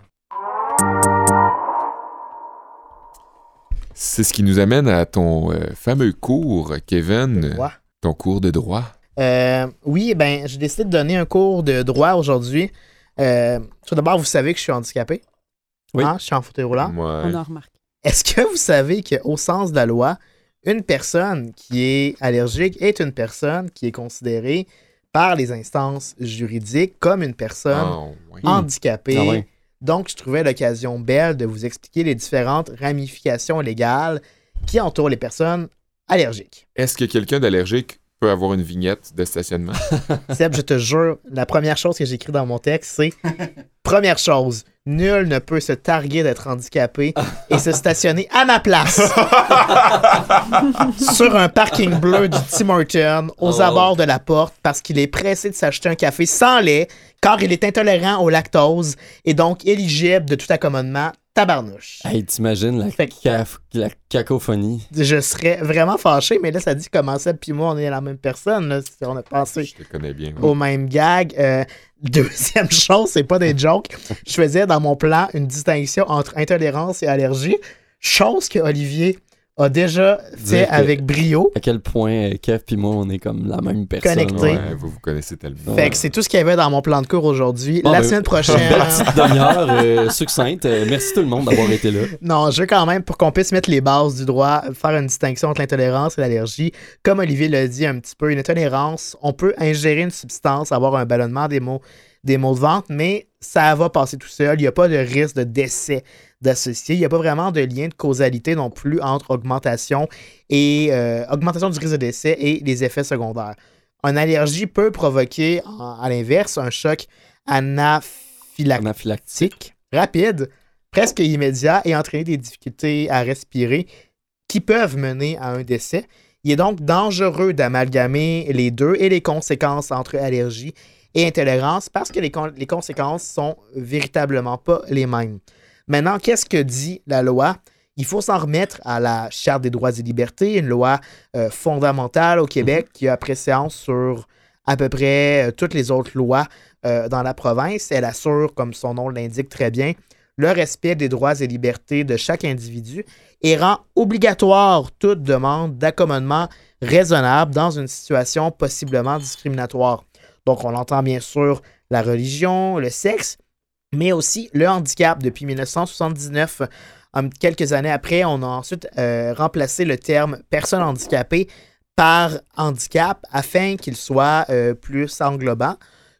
C'est ce qui nous amène à ton euh, fameux cours, Kevin. Droit. Ton cours de droit. Euh, oui, ben, j'ai décidé de donner un cours de droit aujourd'hui. Euh, tout d'abord, vous savez que je suis handicapé. Oui. Hein, je suis en fauteuil roulant. On a remarqué. Est-ce que vous savez qu'au sens de la loi, une personne qui est allergique est une personne qui est considérée par les instances juridiques comme une personne Ah, handicapée. Ah ouais. Donc, je trouvais l'occasion belle de vous expliquer les différentes ramifications légales qui entourent les personnes allergiques. Est-ce que quelqu'un d'allergique peut avoir une vignette de stationnement? Seb, je te jure, la première chose que j'écris dans mon texte, c'est première chose, nul ne peut se targuer d'être handicapé et se stationner à ma place sur un parking bleu du Tim Hortons aux Oh. abords de la porte parce qu'il est pressé de s'acheter un café sans lait car il est intolérant au lactose et donc éligible de tout accommodement. Tabarnouche. Hey, t'imagines la, Fait que- caf- la cacophonie. Je serais vraiment fâché, mais là, ça dit comment ça, puis moi, on est la même personne. Là, si on a pensé Je te connais bien. au même gag. Euh, deuxième chose, c'est pas des jokes. Je faisais dans mon plan une distinction entre intolérance et allergie, chose que Olivier a déjà fait que- avec brio. À quel point euh, Kev puis moi, on est comme la même personne. Connecté. Ouais, vous vous connaissez tellement. Fait que c'est tout ce qu'il y avait dans mon plan de cours aujourd'hui. Bon, la ben, semaine prochaine. Petite demi-heure euh, succincte. Euh, merci tout le monde d'avoir été là. Non, je veux quand même, pour qu'on puisse mettre les bases du droit, faire une distinction entre l'intolérance et l'allergie. Comme Olivier l'a dit un petit peu, une intolérance, on peut ingérer une substance, avoir un ballonnement des mots, des mots de vente, mais ça va passer tout seul. Il n'y a pas de risque de décès d'associé. Il n'y a pas vraiment de lien de causalité non plus entre augmentation et euh, augmentation du risque de décès et les effets secondaires. Une allergie peut provoquer, à l'inverse, un choc anaphylactique Anaphylactique. rapide, presque immédiat et entraîner des difficultés à respirer qui peuvent mener à un décès. Il est donc dangereux d'amalgamer les deux et les conséquences entre allergie et intolérance parce que les, con- les conséquences sont véritablement pas les mêmes. Maintenant, qu'est-ce que dit la loi? Il faut s'en remettre à la Charte des droits et libertés, une loi euh, fondamentale au Québec qui a préséance sur à peu près euh, toutes les autres lois euh, dans la province. Elle assure, comme son nom l'indique très bien, le respect des droits et libertés de chaque individu et rend obligatoire toute demande d'accommodement raisonnable dans une situation possiblement discriminatoire. Donc, on entend bien sûr la religion, le sexe, mais aussi le handicap. Depuis 1979, en quelques années après, on a ensuite euh, remplacé le terme personne handicapée par handicap afin qu'il soit euh, plus englobant.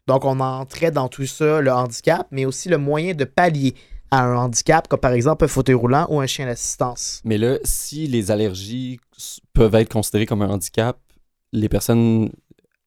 Donc, on entrait dans tout ça le handicap, mais aussi le moyen de pallier à un handicap, comme par exemple un fauteuil roulant ou un chien d'assistance. Mais là, si les allergies peuvent être considérées comme un handicap, les personnes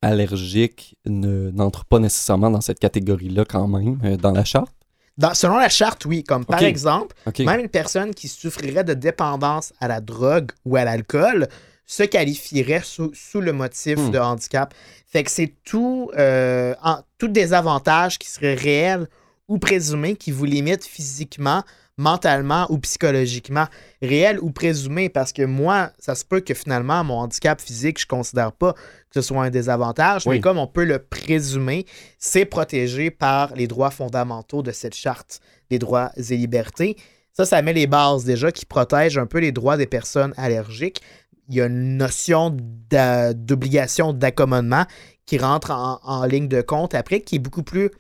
allergiques ne- n'entrent pas nécessairement dans cette catégorie-là quand même, euh, dans la charte? Dans- selon la charte, oui. Comme par exemple, même une personne qui souffrirait de dépendance à la drogue ou à l'alcool se qualifierait sous, sous le motif Hmm. de handicap. Fait que c'est tout, euh, en- tout désavantage qui serait réel ou présumé qui vous limite physiquement, mentalement ou psychologiquement. Réel ou présumé, parce que moi, ça se peut que finalement, mon handicap physique, je considère pas que ce soit un désavantage, mais comme on peut le présumer, c'est protégé par les droits fondamentaux de cette charte des droits et libertés. Ça, ça met les bases déjà qui protègent un peu les droits des personnes allergiques. Il y a une notion d'obligation d'accommodement qui rentre en, en ligne de compte après, qui est beaucoup plus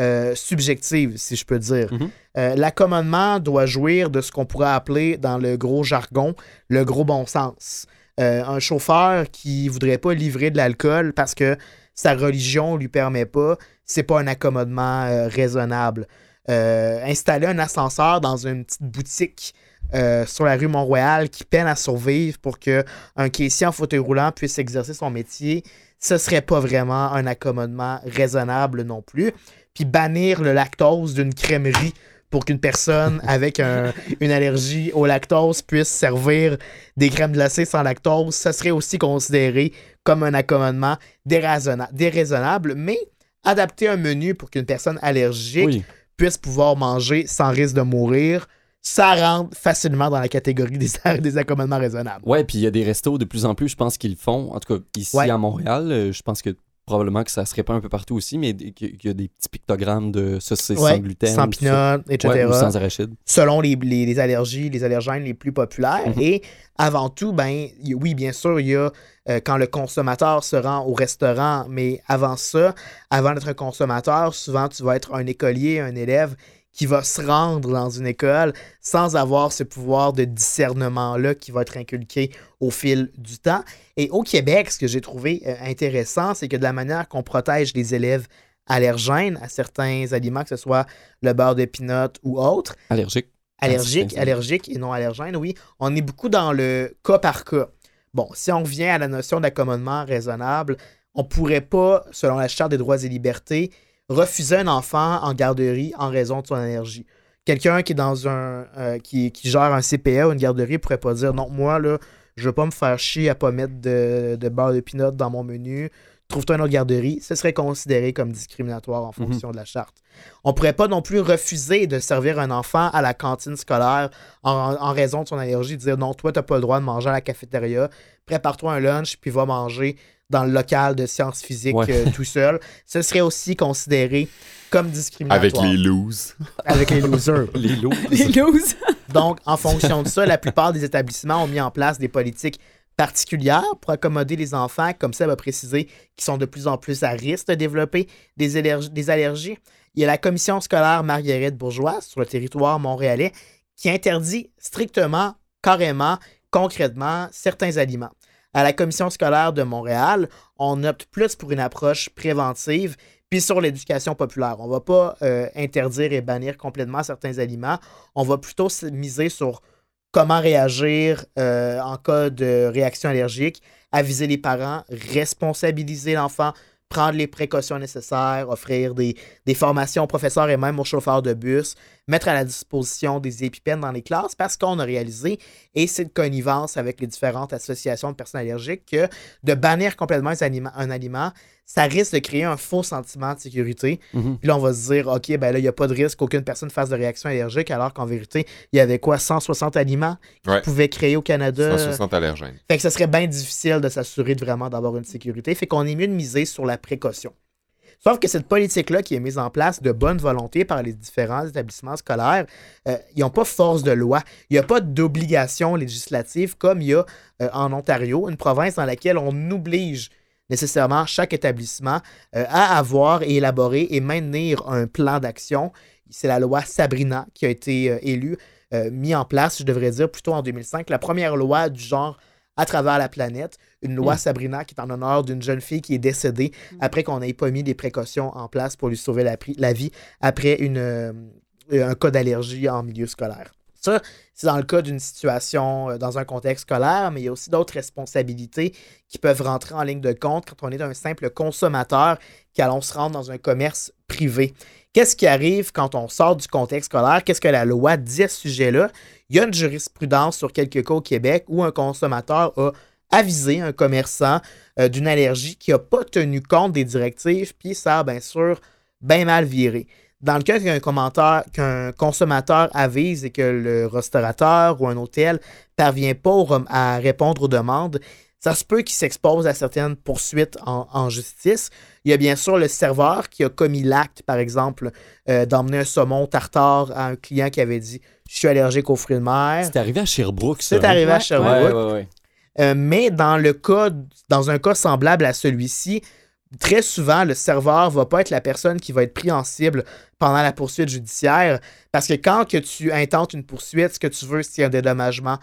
euh, subjective, si je peux dire. Mhm. Euh, L'accommodement doit jouir de ce qu'on pourrait appeler dans le gros jargon le gros bon sens. Euh, un chauffeur qui voudrait pas livrer de l'alcool parce que sa religion lui permet pas, c'est pas un accommodement raisonnable. Installer un ascenseur dans une petite boutique euh, sur la rue Mont-Royal qui peine à survivre pour que un caissier en fauteuil roulant puisse exercer son métier, ce serait pas vraiment un accommodement raisonnable non plus. Puis bannir le lactose d'une crèmerie pour qu'une personne avec un- une allergie au lactose puisse servir des crèmes glacées sans lactose, ça serait aussi considéré comme un accommodement déraisonna- déraisonnable, mais adapter un menu pour qu'une personne allergique Oui. puisse pouvoir manger sans risque de mourir, ça rentre facilement dans la catégorie des, des accommodements raisonnables. Ouais, puis il y a des restos de plus en plus, je pense qu'ils le font. En tout cas, ici Ouais. à Montréal, euh, je pense que probablement que ça se répand un peu partout aussi, mais qu'il y a des petits pictogrammes de ça, c'est Ouais, sans gluten. sans pinot, etc. Ouais, ou sans arachide. selon les, les- les allergies, les allergènes les plus populaires. Mhm. Et avant tout, ben, oui, bien sûr, il y a euh, quand le consommateur se rend au restaurant, mais avant ça, avant d'être un consommateur, souvent tu vas être un écolier, un élève qui va se rendre dans une école sans avoir ce pouvoir de discernement-là qui va être inculqué au fil du temps. Et au Québec, ce que j'ai trouvé euh, intéressant, c'est que de la manière qu'on protège les élèves allergènes à certains aliments, que ce soit le beurre de pinot ou autre, Allergique. allergique, certains allergique et non allergène, oui, on est beaucoup dans le cas par cas. Bon, si on revient à la notion d'accommodement raisonnable, on pourrait pas, selon la Charte des droits et libertés, refuser un enfant en garderie en raison de son allergie. Quelqu'un qui est dans un euh, qui, qui gère un CPA ou une garderie pourrait pas dire non, moi là, je veux pas me faire chier à pas mettre de, de beurre de pinot dans mon menu. Trouve-toi une autre garderie. Ce serait considéré comme discriminatoire en fonction de la charte. On pourrait pas non plus refuser de servir un enfant à la cantine scolaire en, en raison de son allergie, dire non, toi, tu n'as pas le droit de manger à la cafétéria, prépare-toi un lunch, puis va manger dans le local de sciences physiques Ouais. euh, tout seul. Ce serait aussi considéré comme discriminatoire. Avec les looses. Avec les losers. Les looses. Donc, en fonction de ça, la plupart des établissements ont mis en place des politiques particulières pour accommoder les enfants, comme ça va préciser, qui sont de plus en plus à risque de développer des, allergies- des allergies. Il y a la commission scolaire Marguerite Bourgeois sur le territoire montréalais qui interdit strictement, carrément, concrètement certains aliments. À la commission scolaire de Montréal, on opte plus pour une approche préventive puis sur l'éducation populaire. On ne va pas euh, interdire et bannir complètement certains aliments. On va plutôt se miser sur comment réagir euh, en cas de réaction allergique, aviser les parents, responsabiliser l'enfant, prendre les précautions nécessaires, offrir des formations aux professeurs et même aux chauffeurs de bus, mettre à la disposition des épipènes dans les classes parce qu'on a réalisé, et c'est de connivence avec les différentes associations de personnes allergiques, que de bannir complètement un aliment, un aliment ça risque de créer un faux sentiment de sécurité. Mhm. Puis là, on va se dire, OK, ben là, il n'y a pas de risque qu'aucune personne fasse de réaction allergique, alors qu'en vérité, il y avait quoi, 160 aliments qui Ouais. pouvaient créer au Canada? 160 allergènes. Fait que ce serait bien difficile de s'assurer de vraiment d'avoir une sécurité. Fait qu'on est mieux de miser sur la précaution. Sauf que cette politique-là qui est mise en place de bonne volonté par les différents établissements scolaires, euh, ils n'ont pas force de loi. Il n'y a pas d'obligation législative comme il y a euh, en Ontario, une province dans laquelle on oblige nécessairement chaque établissement euh, à avoir et élaborer et maintenir un plan d'action. C'est la loi Sabrina qui a été élue, euh, mis en place, je devrais dire, plutôt en 2005, la première loi du genre à travers la planète, une loi Mm. Sabrina qui est en honneur d'une jeune fille qui est décédée après qu'on n'ait pas mis des précautions en place pour lui sauver la vie après une, euh, un cas d'allergie en milieu scolaire. Ça, c'est dans le cas d'une situation euh, dans un contexte scolaire, mais il y a aussi d'autres responsabilités qui peuvent rentrer en ligne de compte quand on est un simple consommateur qui allons se rendre dans un commerce privé. Qu'est-ce qui arrive quand on sort du contexte scolaire? Qu'est-ce que la loi dit à ce sujet-là? Il y a une jurisprudence sur quelques cas au Québec où un consommateur a avisé un commerçant euh, d'une allergie qui n'a pas tenu compte des directives, puis ça a bien sûr bien mal viré. Dans le cas qu'un consommateur avise et que le restaurateur ou un hôtel parvient pas à répondre aux demandes, ça se peut qu'il s'expose à certaines poursuites en, en justice. Il y a bien sûr le serveur qui a commis l'acte, par exemple, euh, d'emmener un saumon tartare à un client qui avait dit Je suis allergique aux fruits de mer. C'est arrivé à Sherbrooke, ça. C'est hein? arrivé à Sherbrooke. Ouais, ouais, ouais. Euh, mais dans le cas, dans un cas semblable à celui-ci, très souvent, le serveur va pas être la personne qui va être pris en cible pendant la poursuite judiciaire. Parce que quand que tu intentes une poursuite, ce que tu veux, c'est un dédommagement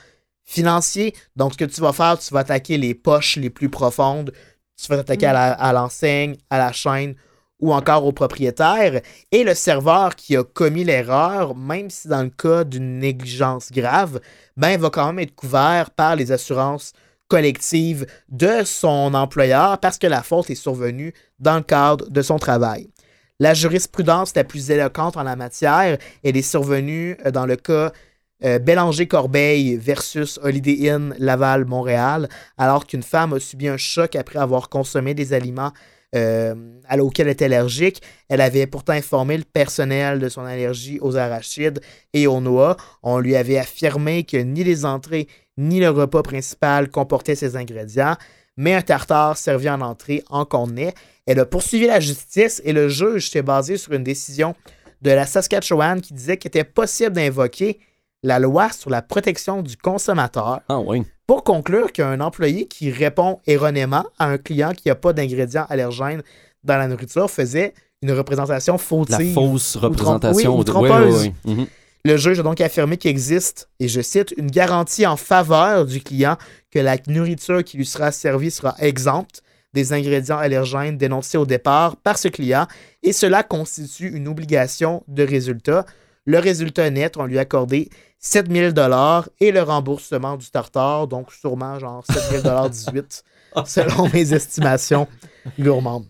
financier. Donc, ce que tu vas faire, tu vas attaquer les poches les plus profondes. Tu vas t'attaquer à la- à l'enseigne, à, la chaîne ou encore au propriétaire. Et le serveur qui a commis l'erreur, même si dans le cas d'une négligence grave, ben, va quand même être couvert par les assurances collectives de son employeur parce que la faute est survenue dans le cadre de son travail. La jurisprudence la plus éloquente en la matière, elle est survenue euh, dans le cas euh, Bélanger-Corbeil versus Holiday Inn Laval-Montréal, alors qu'une femme a subi un choc après avoir consommé des aliments euh, auxquels elle est allergique. Elle avait pourtant informé le personnel de son allergie aux arachides et aux noix. On lui avait affirmé que ni les entrées ni le repas principal comportaient ces ingrédients, mais un tartare servi en entrée en contenait. Elle a poursuivi la justice et le juge s'est basé sur une décision de la Saskatchewan qui disait qu'il était possible d'invoquer la loi sur la protection du consommateur Ah, pour conclure qu'un employé qui répond erronément à un client qui n'a pas d'ingrédients allergènes dans la nourriture faisait une représentation La fautive. fausse trompe- représentation. oui, ou trompeuse. Mhm. Le juge a donc affirmé qu'il existe, et je cite, une garantie en faveur du client que la nourriture qui lui sera servie sera exempte des ingrédients allergènes dénoncés au départ par ce client, et cela constitue une obligation de résultat. Le résultat net, on lui a accordé 7000 dollars et le remboursement du tartare, donc sûrement genre 7000 dollars 18 selon mes estimations gourmandes.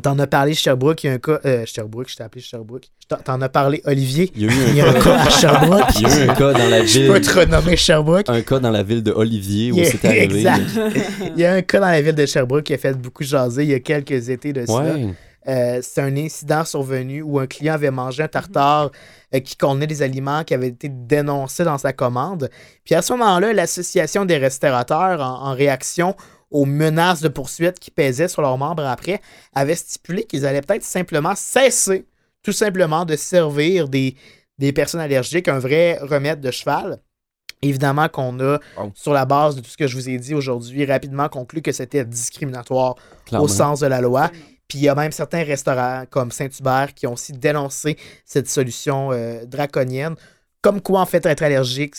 T'en as parlé Sherbrooke, il y a un cas euh, Sherbrooke, je t'ai appelé Sherbrooke. T'en- as parlé Olivier, Il y a eu il y a un un, cas à Sherbrooke. il y a eu un cas dans la Je peux ville. te renommer Sherbrooke. Un cas dans la ville de Olivier où c'est arrivé. exact. Il y a un cas dans la ville de Sherbrooke qui a fait beaucoup jaser il y a quelques étés de cela. Ouais. Euh, c'est un incident survenu où un client avait mangé un tartare euh, qui contenait des aliments qui avaient été dénoncés dans sa commande. Puis à ce moment-là, l'Association des restaurateurs, en, en réaction aux menaces de poursuite qui pesaient sur leurs membres après, avait stipulé qu'ils allaient peut-être simplement cesser, tout simplement, de servir des, des personnes allergiques un vrai remède de cheval. Évidemment qu'on a, Wow. sur la base de tout ce que je vous ai dit aujourd'hui, rapidement conclu que c'était discriminatoire Clairement. au sens de la loi. Puis il y a même certains restaurants comme Saint-Hubert qui ont aussi dénoncé cette solution euh, draconienne. Comme quoi, en fait, être allergique,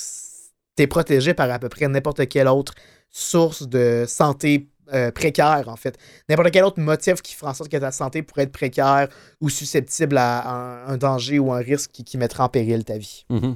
t'es protégé par à peu près n'importe quelle autre source de santé euh, précaire, en fait. N'importe quel autre motif qui fera en sorte que ta santé pourrait être précaire ou susceptible à un, danger ou un risque qui, qui mettra en péril ta vie. Mhm.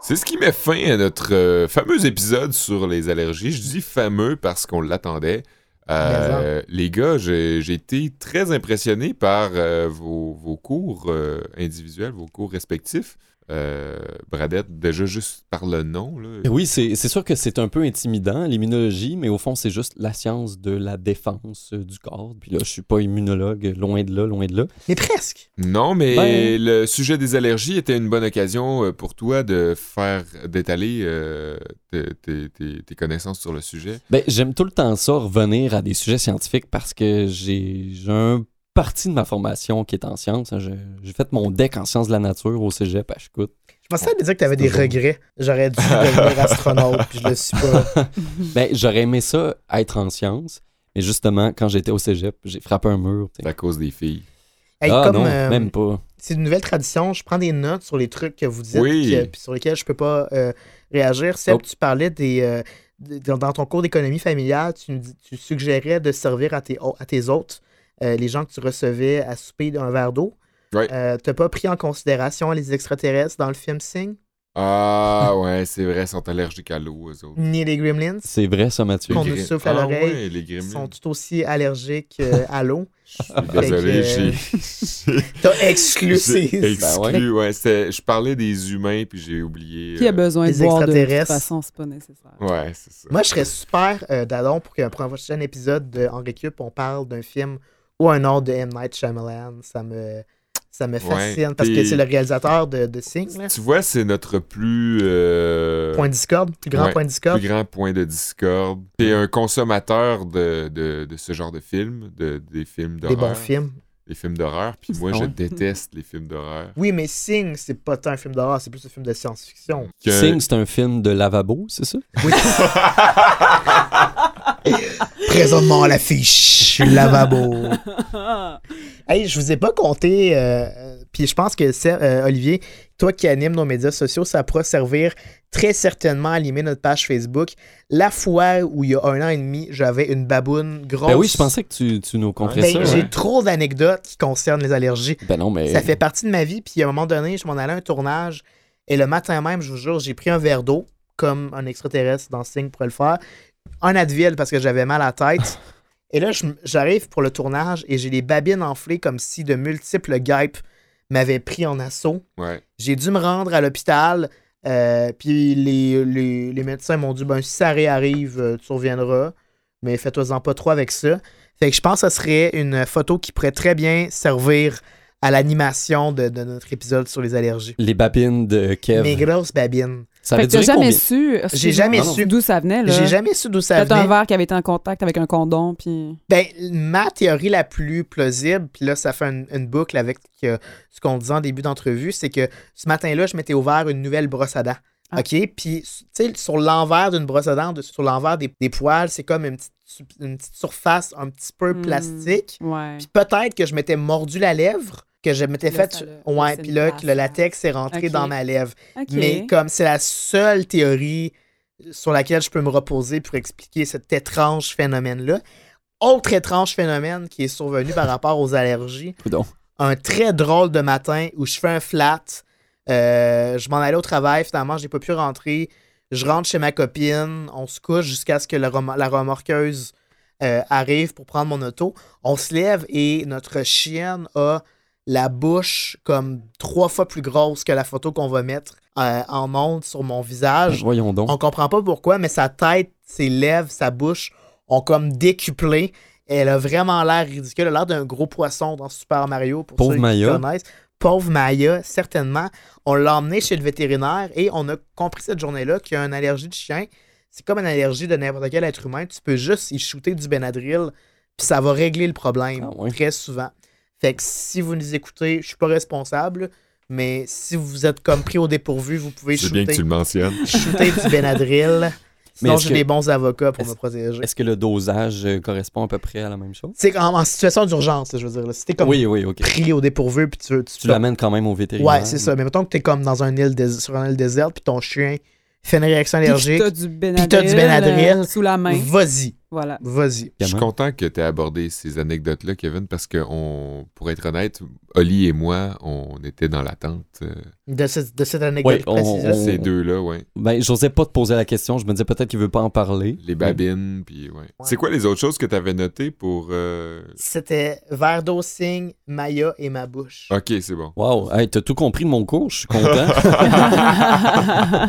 C'est ce qui met fin à notre euh, fameux épisode sur les allergies. Je dis fameux parce qu'on l'attendait. Euh, les gars, j'ai j'ai été très impressionné par euh, vos, vos cours euh, individuels, vos cours respectifs. Euh, Bradette, déjà juste par le nom. Là. Oui, c'est c'est sûr que c'est un peu intimidant, l'immunologie, mais au fond, c'est juste la science de la défense euh, du corps. Puis là, je suis pas immunologue, loin de là, loin de là. Mais presque. Non, mais Ben- le sujet des allergies était une bonne occasion euh, pour toi de faire, d'étaler euh, tes, tes- tes- tes connaissances sur le sujet. Ben, j'aime tout le temps ça, revenir à des sujets scientifiques parce que j'ai j'ai un partie de ma formation qui est en sciences. hein. J'ai fait mon deck en sciences de la nature au cégep à Chicout. Je pensais à dire que tu avais des toujours- regrets. J'aurais dû devenir astronaute, puis je le suis pas. Ben, j'aurais aimé ça être en sciences, mais justement, quand j'étais au cégep, j'ai frappé un mur. à cause des filles. Hey, ah comme, non, euh, même pas. c'est une nouvelle tradition. Je prends des notes sur les trucs que vous dites Oui. que- puis sur lesquels je peux pas euh, réagir. Seb, Oh. tu parlais des. euh, de- dans ton cours d'économie familiale, tu, nous dis- tu suggérais de servir à tes, à tes hôtes, euh, les gens que tu recevais à souper d'un verre d'eau. Ouais. Euh, T'as pas pris en considération les extraterrestres dans le film Sing, Ah ouais, c'est vrai, ils sont allergiques à l'eau, eux autres. ni les Gremlins? C'est vrai, ça, Mathieu. On Les nous souffle à Ah l'oreille. ouais, les Ils gremlins. sont tout aussi allergiques euh, à l'eau. Je suis désolé, j'ai... T'as exclu ces. exclu, ouais. c'était- je parlais des humains, puis j'ai oublié... Qui a euh, besoin de les boire de toute extraterrestres. façon, c'est pas nécessaire. Ouais, c'est ça. Moi, je serais super euh, d'adon pour qu'un prochain épisode de En Récup, on parle d'un film ou un autre de M. Night Shyamalan. Ça me, ça me fascine parce que c'est le réalisateur de, de Sing. là. Tu vois, c'est notre plus... euh, Point Discord, plus grand ouais, point Discord. plus grand point de discorde. T'es un consommateur de, de, de ce genre de films, de, des films Des d'horreur. bons films. Des films d'horreur, puis moi, je déteste les films d'horreur. Oui, mais Sing, c'est pas tant un film d'horreur, c'est plus un film de science-fiction. Que- Sing, c'est un film de lavabo, c'est ça? Oui. Présentement à l'affiche, lavabo. Hey, je vous ai pas compté, euh, euh, puis je pense que c'est euh, Olivier, toi qui animes nos médias sociaux, ça pourra servir très certainement à animer notre page Facebook. La fois où il y a un an et demi, j'avais une baboune grosse. Ben oui, je pensais que tu, tu nous conterais Ben, ça. j'ai ouais. trop d'anecdotes qui concernent les allergies. Ben non, mais. Ça fait partie de ma vie. Puis à un moment donné, je m'en allais à un tournage. Et le matin même, je vous jure, j'ai pris un verre d'eau, comme un extraterrestre dans Signe pourrait le faire. Un Advil parce que j'avais mal à la tête. et là, j'arrive pour le tournage et j'ai les babines enflées comme si de multiples guêpes m'avaient pris en assaut. Ouais. J'ai dû me rendre à l'hôpital. euh, puis les, les- les médecins m'ont dit ben, si ça réarrive, euh, tu reviendras. Mais fais-toi-en pas trop avec ça. Fait que je pense que ce serait une photo qui pourrait très bien servir à l'animation de, de notre épisode sur les allergies. Les babines de Kev. Mes grosses babines. Ça Fait que jamais combien? su. J'ai jamais su. d'où ça venait. J'ai jamais su d'où ça Peut-être un venait. verre qui avait été en contact avec un condom, puis. Ben, ma théorie la plus plausible, puis là, ça fait une, une boucle avec euh, ce qu'on disait en début d'entrevue, c'est que ce matin-là, je m'étais ouvert une nouvelle brosse à dents. Ah. OK? Puis, tu sais, sur l'envers d'une brosse à dents, de- sur l'envers des, des poils, c'est comme une petite, su- une petite surface un petit peu Hmm. plastique. Ouais. Puis peut-être que je m'étais mordu la lèvre, que je m'étais Là, fait. ça l'a Ouais, puis là, que le ouais. latex est rentré dans ma lèvre. Mais comme c'est la seule théorie sur laquelle je peux me reposer pour expliquer cet étrange phénomène-là. Autre étrange phénomène qui est survenu par rapport aux allergies. Un très drôle de matin où je fais un flat. euh, je m'en allais au travail, finalement, j'ai pas pu rentrer. Je rentre chez ma copine, on se couche jusqu'à ce que la remorqueuse euh, arrive pour prendre mon auto. On se lève et notre chienne a la bouche comme trois fois plus grosse que la photo qu'on va mettre euh, en onde sur mon visage. Voyons donc. On comprend pas pourquoi, mais sa tête, ses lèvres, sa bouche ont comme décuplé. Elle a vraiment l'air ridicule. Elle a l'air d'un gros poisson dans Super Mario, pour Pauvre ceux qui Maya. connaissent. Pauvre Maya, certainement. On l'a emmené chez le vétérinaire et on a compris cette journée-là qu'il y a une allergie de chien. C'est comme une allergie de n'importe quel être humain. Tu peux juste y shooter du Benadryl, puis ça va régler le problème Ah très souvent. Fait que si vous nous écoutez, je suis pas responsable, mais si vous êtes comme pris au dépourvu, vous pouvez C'est bien que shooter tu le mentionnes. shooter du Benadryl. Sinon, j'ai que- des bons avocats pour me protéger. Est-ce que le dosage euh, correspond à peu près à la même chose? C'est en, en situation d'urgence, je veux dire. là. Si t'es comme Oui, oui, ok. pris au dépourvu, puis tu veux. Tu, Tu l'amènes quand même au vétérinaire. Ouais, c'est ça. Mais mettons que t'es comme dans un île dés- sur une île déserte, puis ton chien fait une réaction Puis allergique. t'as du Benadryl, t'as du Benadryl. euh, sous la main. Vas-y. Voilà. Vas-y. Je suis content que tu aies abordé ces anecdotes-là, Kevin, parce que, on, pour être honnête, Oli et moi, on était dans l'attente. euh, De, ce- de cette anecdote Ouais, on- Ces deux-là, ouais. Ben, j'osais pas te poser la question. Je me disais peut-être qu'il veut pas en parler. Les babines, puis ouais. C'est quoi les autres choses que tu avais notées pour... euh, C'était verre d'eau, signe, Maya et ma bouche. Ok, c'est bon. Wow, hey, t'as tout compris de mon cours, je suis content.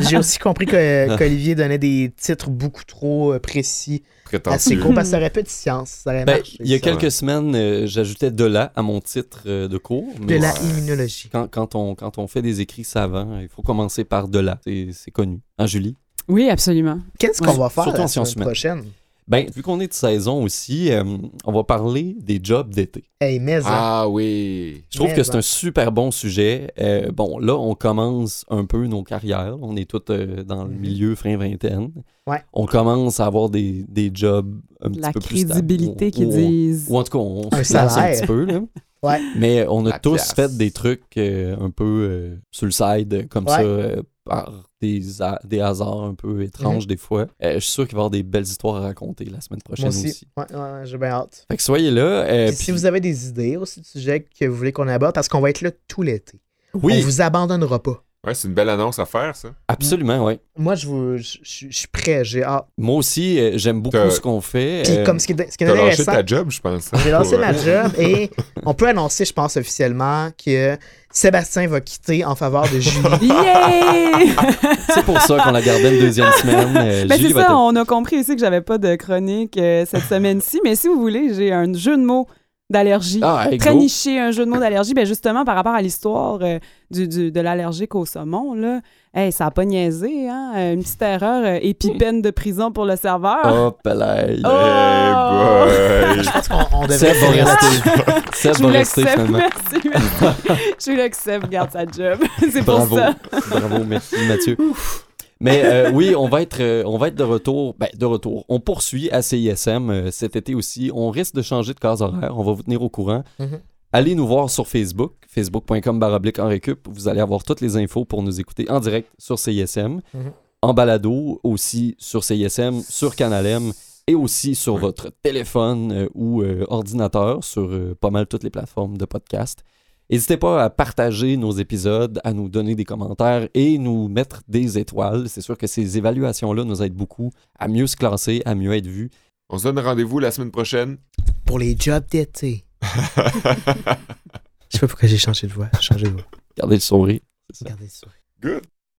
J'ai aussi compris que- qu'Olivier donnait des titres beaucoup trop euh, précis Prétentieux. cours parce que ça aurait peu de science. Ça aurait ben, marché, il y a ça. quelques semaines, euh, j'ajoutais de là à mon titre euh, de cours. De la immunologie. quand, quand, on, quand on fait des écrits savants, il faut commencer par de là. C'est c'est connu. Hein, Julie? Oui, absolument. Qu'est-ce qu'on Ouais, va faire surtout la semaine prochaine? Ben, vu qu'on est de saison aussi, euh, on va parler des jobs d'été. Hey, mais hein. Ah oui. Je trouve Mais que c'est un super bon sujet. Euh, bon, là, on commence un peu nos carrières. On est tous euh, dans le Mhm. milieu fin vingtaine. Ouais. On commence à avoir des, des jobs un petit La peu plus stables. crédibilité qu'ils disent. Ou en tout cas, on Un se place un salaire. petit peu. Là. Ouais. Mais on a La tous fait des trucs euh, un peu euh, sur le side, comme Ouais. ça, euh, par des, des hasards un peu étranges des fois. Euh, je suis sûr qu'il va y avoir des belles histoires à raconter la semaine prochaine Moi aussi. aussi. Ouais, ouais, ouais, j'ai bien hâte. Fait que soyez là. euh, Puis si vous avez des idées aussi de sujets que vous voulez qu'on aborde, parce qu'on va être là tout l'été. Oui, On vous abandonnera pas. Ouais, c'est une belle annonce à faire, ça. absolument, oui. Moi, je, vous, je, je- je suis prêt, j'ai hâte. Moi aussi, euh, j'aime beaucoup T'as- ce qu'on fait. Puis euh, comme ce qui est, ce qui est intéressant, ta job, je pense. j'ai lancé ma job et on peut annoncer, je pense, officiellement que Sébastien va quitter en faveur de Julie. Yeah! C'est pour ça qu'on a gardé une deuxième semaine. Euh, Ben, Julie c'est ça, être- on a compris aussi que j'avais pas de chronique euh, cette semaine-ci, mais si vous voulez, j'ai un jeu de mots d'allergie. Ah, hey, Très go. niché, un jeu de mots d'allergie. Ben justement, par rapport à l'histoire euh, du, du- de l'allergique au saumon, là, hey, ça a pas niaisé, hein? Euh, Une petite erreur, euh, et puis peine de prison pour le serveur. Hop là. Oh! Hey boy. Je pense qu'on on devrait Seb va rester. Seb je va rester finalement. merci, merci. je voulais que Seb garde sa job. c'est pour Bravo. ça. Bravo, merci Mathieu. Mais euh, oui, on va, être, euh, on va être de retour. Ben, de retour. On poursuit à CISM euh, cet été aussi. On risque de changer de case horaire. On va vous tenir au courant. Mhm. Allez nous voir sur Facebook, facebook.com baroblique en récup. Vous allez avoir toutes les infos pour nous écouter en direct sur CISM, Mhm. en balado aussi sur CISM, sur Canal M et aussi sur Oui. votre téléphone euh, ou euh, ordinateur sur euh, pas mal toutes les plateformes de podcast. N'hésitez pas à partager nos épisodes, à nous donner des commentaires et nous mettre des étoiles. C'est sûr que ces évaluations-là nous aident beaucoup à mieux se classer, à mieux être vus. On se donne rendez-vous la semaine prochaine. Pour les jobs d'été. Je sais pas pourquoi j'ai changé de voix. J'ai changé de voix. Gardez le sourire. Regardez ça. Good.